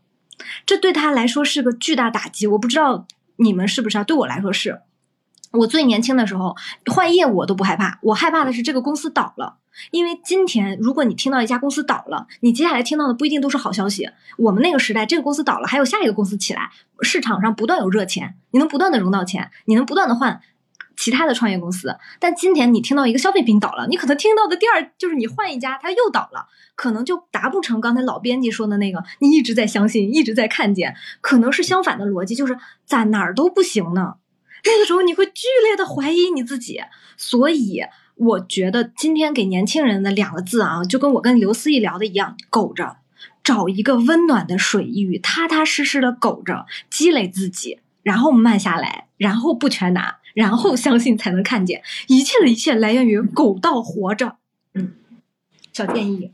这对他来说是个巨大打击。我不知道你们是不是啊？对我来说是。我最年轻的时候换业务我都不害怕，我害怕的是这个公司倒了。因为今天如果你听到一家公司倒了，你接下来听到的不一定都是好消息。我们那个时代，这个公司倒了，还有下一个公司起来，市场上不断有热钱，你能不断的融到钱，你能不断的换。其他的创业公司，但今天你听到一个消费品倒了，你可能听到的第二就是你换一家，它又倒了，可能就达不成刚才老编辑说的那个，你一直在相信，一直在看见，可能是相反的逻辑，就是在哪儿都不行呢。那个时候你会剧烈的怀疑你自己，所以我觉得今天给年轻人的两个字啊，就跟我跟刘思义聊的一样，苟着，找一个温暖的水域，踏踏实实的苟着，积累自己，然后慢下来，然后不全拿。然后相信才能看见，一切的一切来源于狗道活着。嗯，小建议。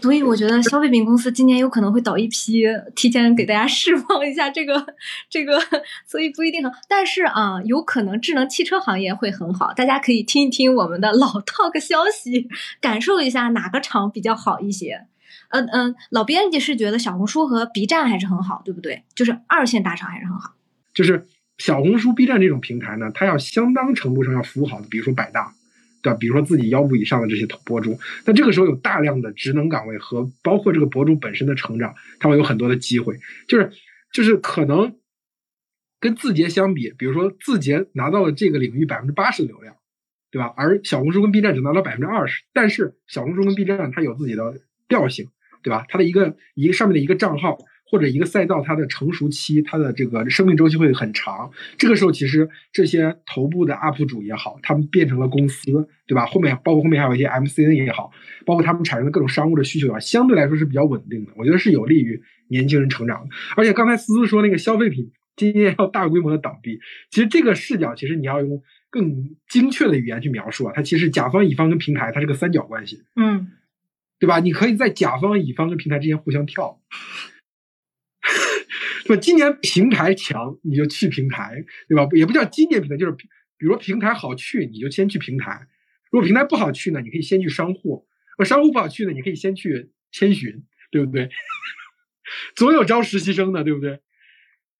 所以我觉得消费品公司今年有可能会倒一批，提前给大家释放一下这个 [laughs] 这个，[laughs] 所以不一定。但是啊，有可能智能汽车行业会很好，大家可以听一听我们的老 talk 消息，感受一下哪个厂比较好一些。嗯嗯，老编辑是觉得小红书和 B 站还是很好，对不对？就是二线大厂还是很好。就是。小红书、B 站这种平台呢，它要相当程度上要服务好的，比如说百大，对吧？比如说自己腰部以上的这些博主，那这个时候有大量的职能岗位和包括这个博主本身的成长，他会有很多的机会。就是就是可能跟字节相比，比如说字节拿到了这个领域百分之八十的流量，对吧？而小红书跟 B 站只拿到百分之二十，但是小红书跟 B 站它有自己的调性，对吧？它的一个一个上面的一个账号。或者一个赛道，它的成熟期，它的这个生命周期会很长。这个时候，其实这些头部的 UP 主也好，他们变成了公司，对吧？后面包括后面还有一些 MCN 也好，包括他们产生的各种商务的需求啊，相对来说是比较稳定的。我觉得是有利于年轻人成长的。而且刚才思思说那个消费品今年要大规模的倒闭，其实这个视角其实你要用更精确的语言去描述啊，它其实甲方乙方跟平台它是个三角关系，嗯，对吧？你可以在甲方乙方跟平台之间互相跳。说？今年平台强，你就去平台，对吧？也不叫今年平台，就是比如说平台好去，你就先去平台；如果平台不好去呢，你可以先去商户；而商户不好去呢，你可以先去千寻，对不对？[laughs] 总有招实习生的，对不对？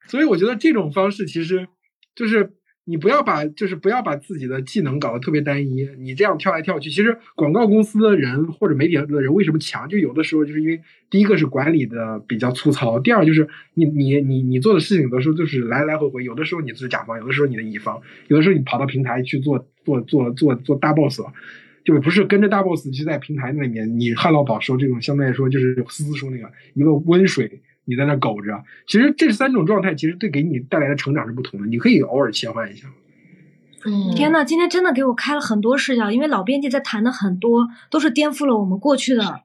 所以我觉得这种方式其实就是你不要把就是不要把自己的技能搞得特别单一，你这样跳来跳去，其实广告公司的人或者媒体的人为什么强？就有的时候就是因为第一个是管理的比较粗糙，第二就是你你你你做的事情有的时候就是来来回回，有的时候你是甲方，有的时候你的乙方，有的时候你跑到平台去做做做做做大 boss 了。就不是跟着大 boss 去在平台那里面，你旱涝保收这种相对来说就是思思说那个一个温水，你在那苟着。其实这三种状态其实对给你带来的成长是不同的，你可以偶尔切换一下。嗯，天呐，今天真的给我开了很多视角，因为老编辑在谈的很多都是颠覆了我们过去的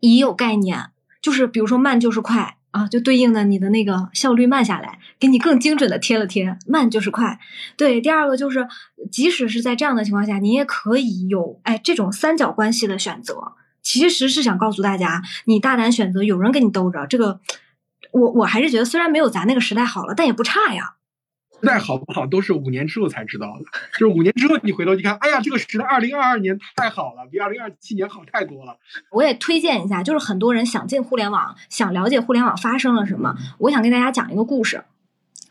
已有概念，就是比如说慢就是快啊，就对应的你的那个效率慢下来，给你更精准的贴了贴，慢就是快。对，第二个就是即使是在这样的情况下，你也可以有哎这种三角关系的选择，其实是想告诉大家，你大胆选择，有人给你兜着。这个我我还是觉得，虽然没有咱那个时代好了，但也不差呀。时代好不好都是五年之后才知道的，就是五年之后你回头一看，哎呀，这个时代二零二二年太好了，比二零二七年好太多了。我也推荐一下，就是很多人想进互联网，想了解互联网发生了什么，我想跟大家讲一个故事。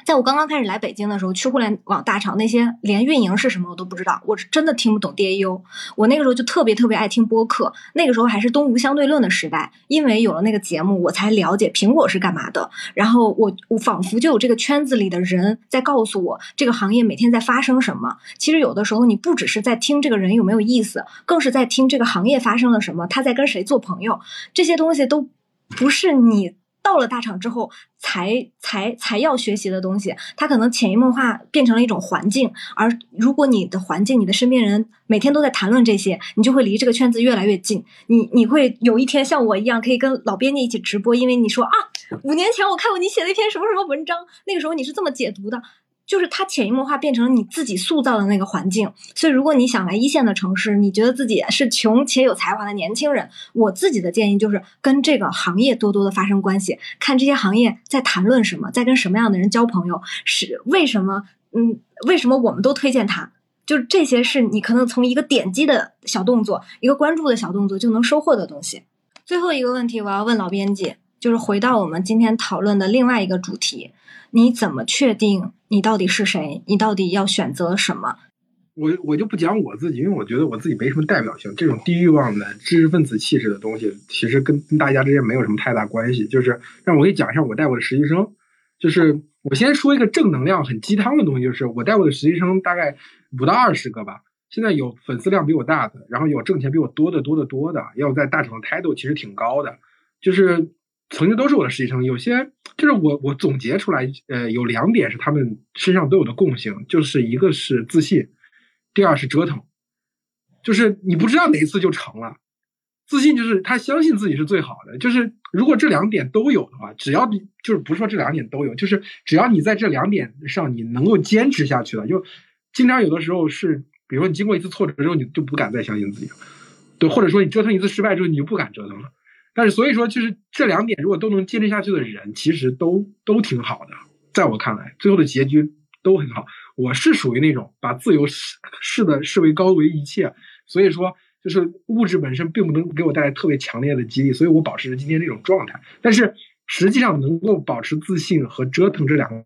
在我刚刚开始来北京的时候，去互联网大厂，那些连运营是什么我都不知道，我是真的听不懂 DAU。我那个时候就特别特别爱听播客，那个时候还是东吴相对论的时代，因为有了那个节目，我才了解苹果是干嘛的。然后我我仿佛就有这个圈子里的人在告诉我，这个行业每天在发生什么。其实有的时候你不只是在听这个人有没有意思，更是在听这个行业发生了什么，他在跟谁做朋友，这些东西都不是你。到了大厂之后，才才才要学习的东西，它可能潜移默化变成了一种环境。而如果你的环境、你的身边人每天都在谈论这些，你就会离这个圈子越来越近。你你会有一天像我一样，可以跟老编辑一起直播，因为你说啊，五年前我看过你写的一篇什么什么文章，那个时候你是这么解读的。就是它潜移默化变成了你自己塑造的那个环境，所以如果你想来一线的城市，你觉得自己是穷且有才华的年轻人，我自己的建议就是跟这个行业多多的发生关系，看这些行业在谈论什么，在跟什么样的人交朋友，是为什么？嗯，为什么我们都推荐它？就是这些是你可能从一个点击的小动作，一个关注的小动作就能收获的东西。最后一个问题，我要问老编辑，就是回到我们今天讨论的另外一个主题。你怎么确定你到底是谁？你到底要选择什么？我我就不讲我自己，因为我觉得我自己没什么代表性。这种低欲望的知识分子气质的东西，其实跟跟大家之间没有什么太大关系。就是让我给你讲一下我带过的实习生。就是我先说一个正能量、很鸡汤的东西，就是我带过的实习生大概五到二十个吧。现在有粉丝量比我大的，然后有挣钱比我多的多的多的，要在大厂的 title 其实挺高的。就是曾经都是我的实习生，有些。就是我我总结出来，呃，有两点是他们身上都有的共性，就是一个是自信，第二是折腾，就是你不知道哪一次就成了。自信就是他相信自己是最好的，就是如果这两点都有的话，只要你就是不是说这两点都有，就是只要你在这两点上你能够坚持下去了，就经常有的时候是，比如说你经过一次挫折之后，你就不敢再相信自己了，对，或者说你折腾一次失败之后，你就不敢折腾了。但是，所以说，就是这两点，如果都能坚持下去的人，其实都都挺好的。在我看来，最后的结局都很好。我是属于那种把自由视视的视为高于一切，所以说，就是物质本身并不能给我带来特别强烈的激励，所以我保持着今天这种状态。但是，实际上能够保持自信和折腾这两个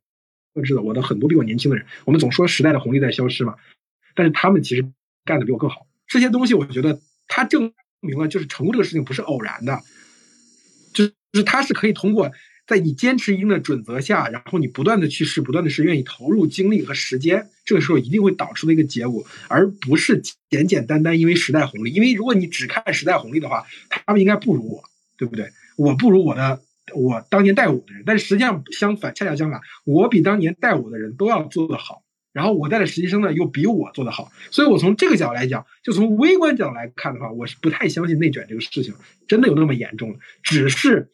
特质的，我的很多比我年轻的人，我们总说时代的红利在消失嘛，但是他们其实干的比我更好。这些东西，我觉得它证明了，就是成功这个事情不是偶然的。就是他是可以通过在你坚持一定的准则下，然后你不断的去试，不断的试，愿意投入精力和时间，这个时候一定会导出的一个结果，而不是简简单单因为时代红利。因为如果你只看时代红利的话，他们应该不如我，对不对？我不如我的我当年带我的人，但是实际上相反，恰恰相反，我比当年带我的人都要做得好。然后我带的实习生呢，又比我做得好，所以我从这个角度来讲，就从微观角度来看的话，我是不太相信内卷这个事情真的有那么严重只是。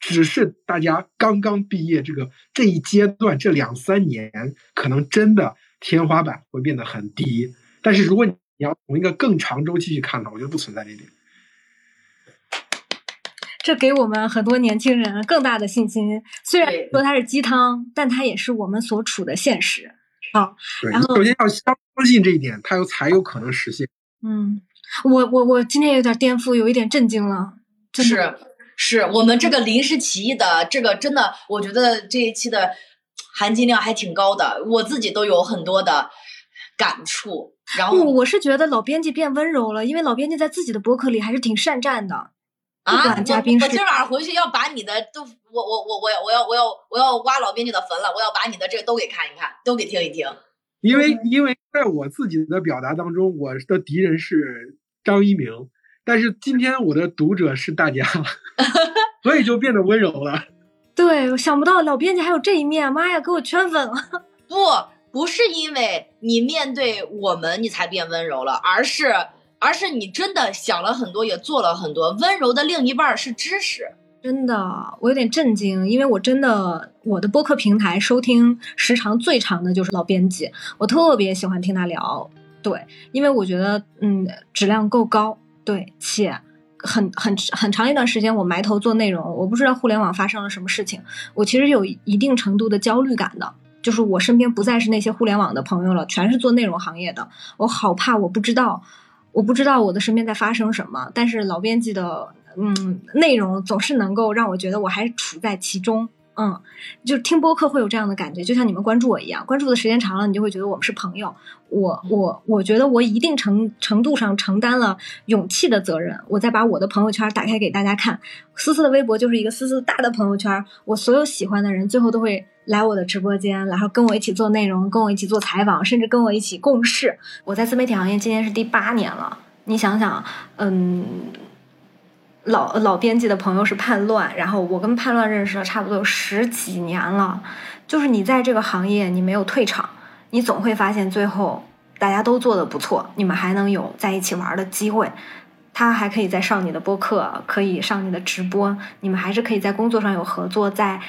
只是大家刚刚毕业，这个这一阶段这两三年，可能真的天花板会变得很低。但是如果你要从一个更长周期去看的话，我觉得不存在这点。这给我们很多年轻人更大的信心。虽然说它是鸡汤，但它也是我们所处的现实。好，然后首先要相信这一点，它有才有可能实现。嗯，我我我今天有点颠覆，有一点震惊了，是。是我们这个临时起意的这个真的，我觉得这一期的含金量还挺高的，我自己都有很多的感触。然后不，我是觉得老编辑变温柔了，因为老编辑在自己的博客里还是挺善战的。啊，嘉宾我我今晚上回去要把你的都，我我我我要我要我要我要挖老编辑的坟了，我要把你的这个都给看一看，都给听一听。因为因为在我自己的表达当中，我的敌人是张一鸣，但是今天我的读者是大家，所以就变得温柔了。[laughs] 对，我想不到老编辑还有这一面，妈呀，给我圈粉了。[laughs] 不，不是因为你面对我们你才变温柔了，而是而是你真的想了很多，也做了很多。温柔的另一半儿是知识。真的，我有点震惊，因为我真的我的播客平台收听时长最长的就是老编辑，我特别喜欢听他聊，对，因为我觉得嗯质量够高，对，且很很很长一段时间我埋头做内容，我不知道互联网发生了什么事情，我其实有一定程度的焦虑感的。就是我身边不再是那些互联网的朋友了，全是做内容行业的，我好怕我不知道，我不知道我的身边在发生什么。但是老编辑的嗯内容总是能够让我觉得我还处在其中，嗯，就听播客会有这样的感觉，就像你们关注我一样，关注的时间长了，你就会觉得我们是朋友。我我我觉得我一定程程度上承担了勇气的责任，我再把我的朋友圈打开给大家看。思思的微博就是一个思思大的朋友圈，我所有喜欢的人最后都会来我的直播间，然后跟我一起做内容，跟我一起做采访，甚至跟我一起共事。我在自媒体行业今年是第八年了，你想想，嗯。老老编辑的朋友是叛乱，然后我跟叛乱认识了差不多有十几年了。就是你在这个行业，你没有退场，你总会发现最后大家都做的不错，你们还能有在一起玩的机会。他还可以再上你的播客，可以上你的直播，你们还是可以在工作上有合作，在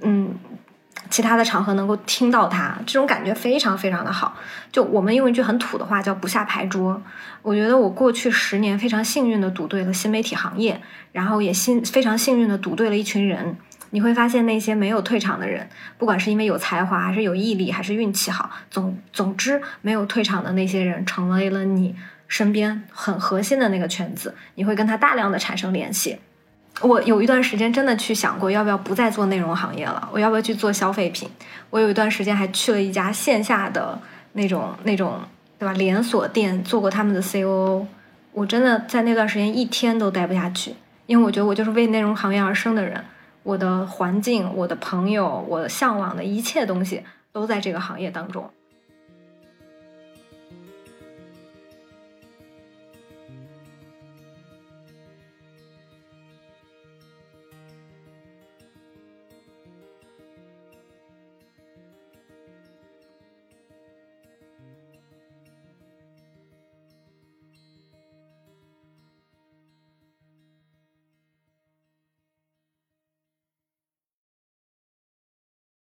嗯其他的场合能够听到他，这种感觉非常非常的好。就我们用一句很土的话叫不下牌桌。我觉得我过去十年非常幸运的赌对了新媒体行业，然后也幸非常幸运的赌对了一群人。你会发现那些没有退场的人，不管是因为有才华，还是有毅力，还是运气好，总总之没有退场的那些人，成为了你身边很核心的那个圈子，你会跟他大量的产生联系。我有一段时间真的去想过，要不要不再做内容行业了？我要不要去做消费品？我有一段时间还去了一家线下的那种那种，对吧？连锁店做过他们的 COO。我真的在那段时间一天都待不下去，因为我觉得我就是为内容行业而生的人。我的环境、我的朋友、我向往的一切东西都在这个行业当中。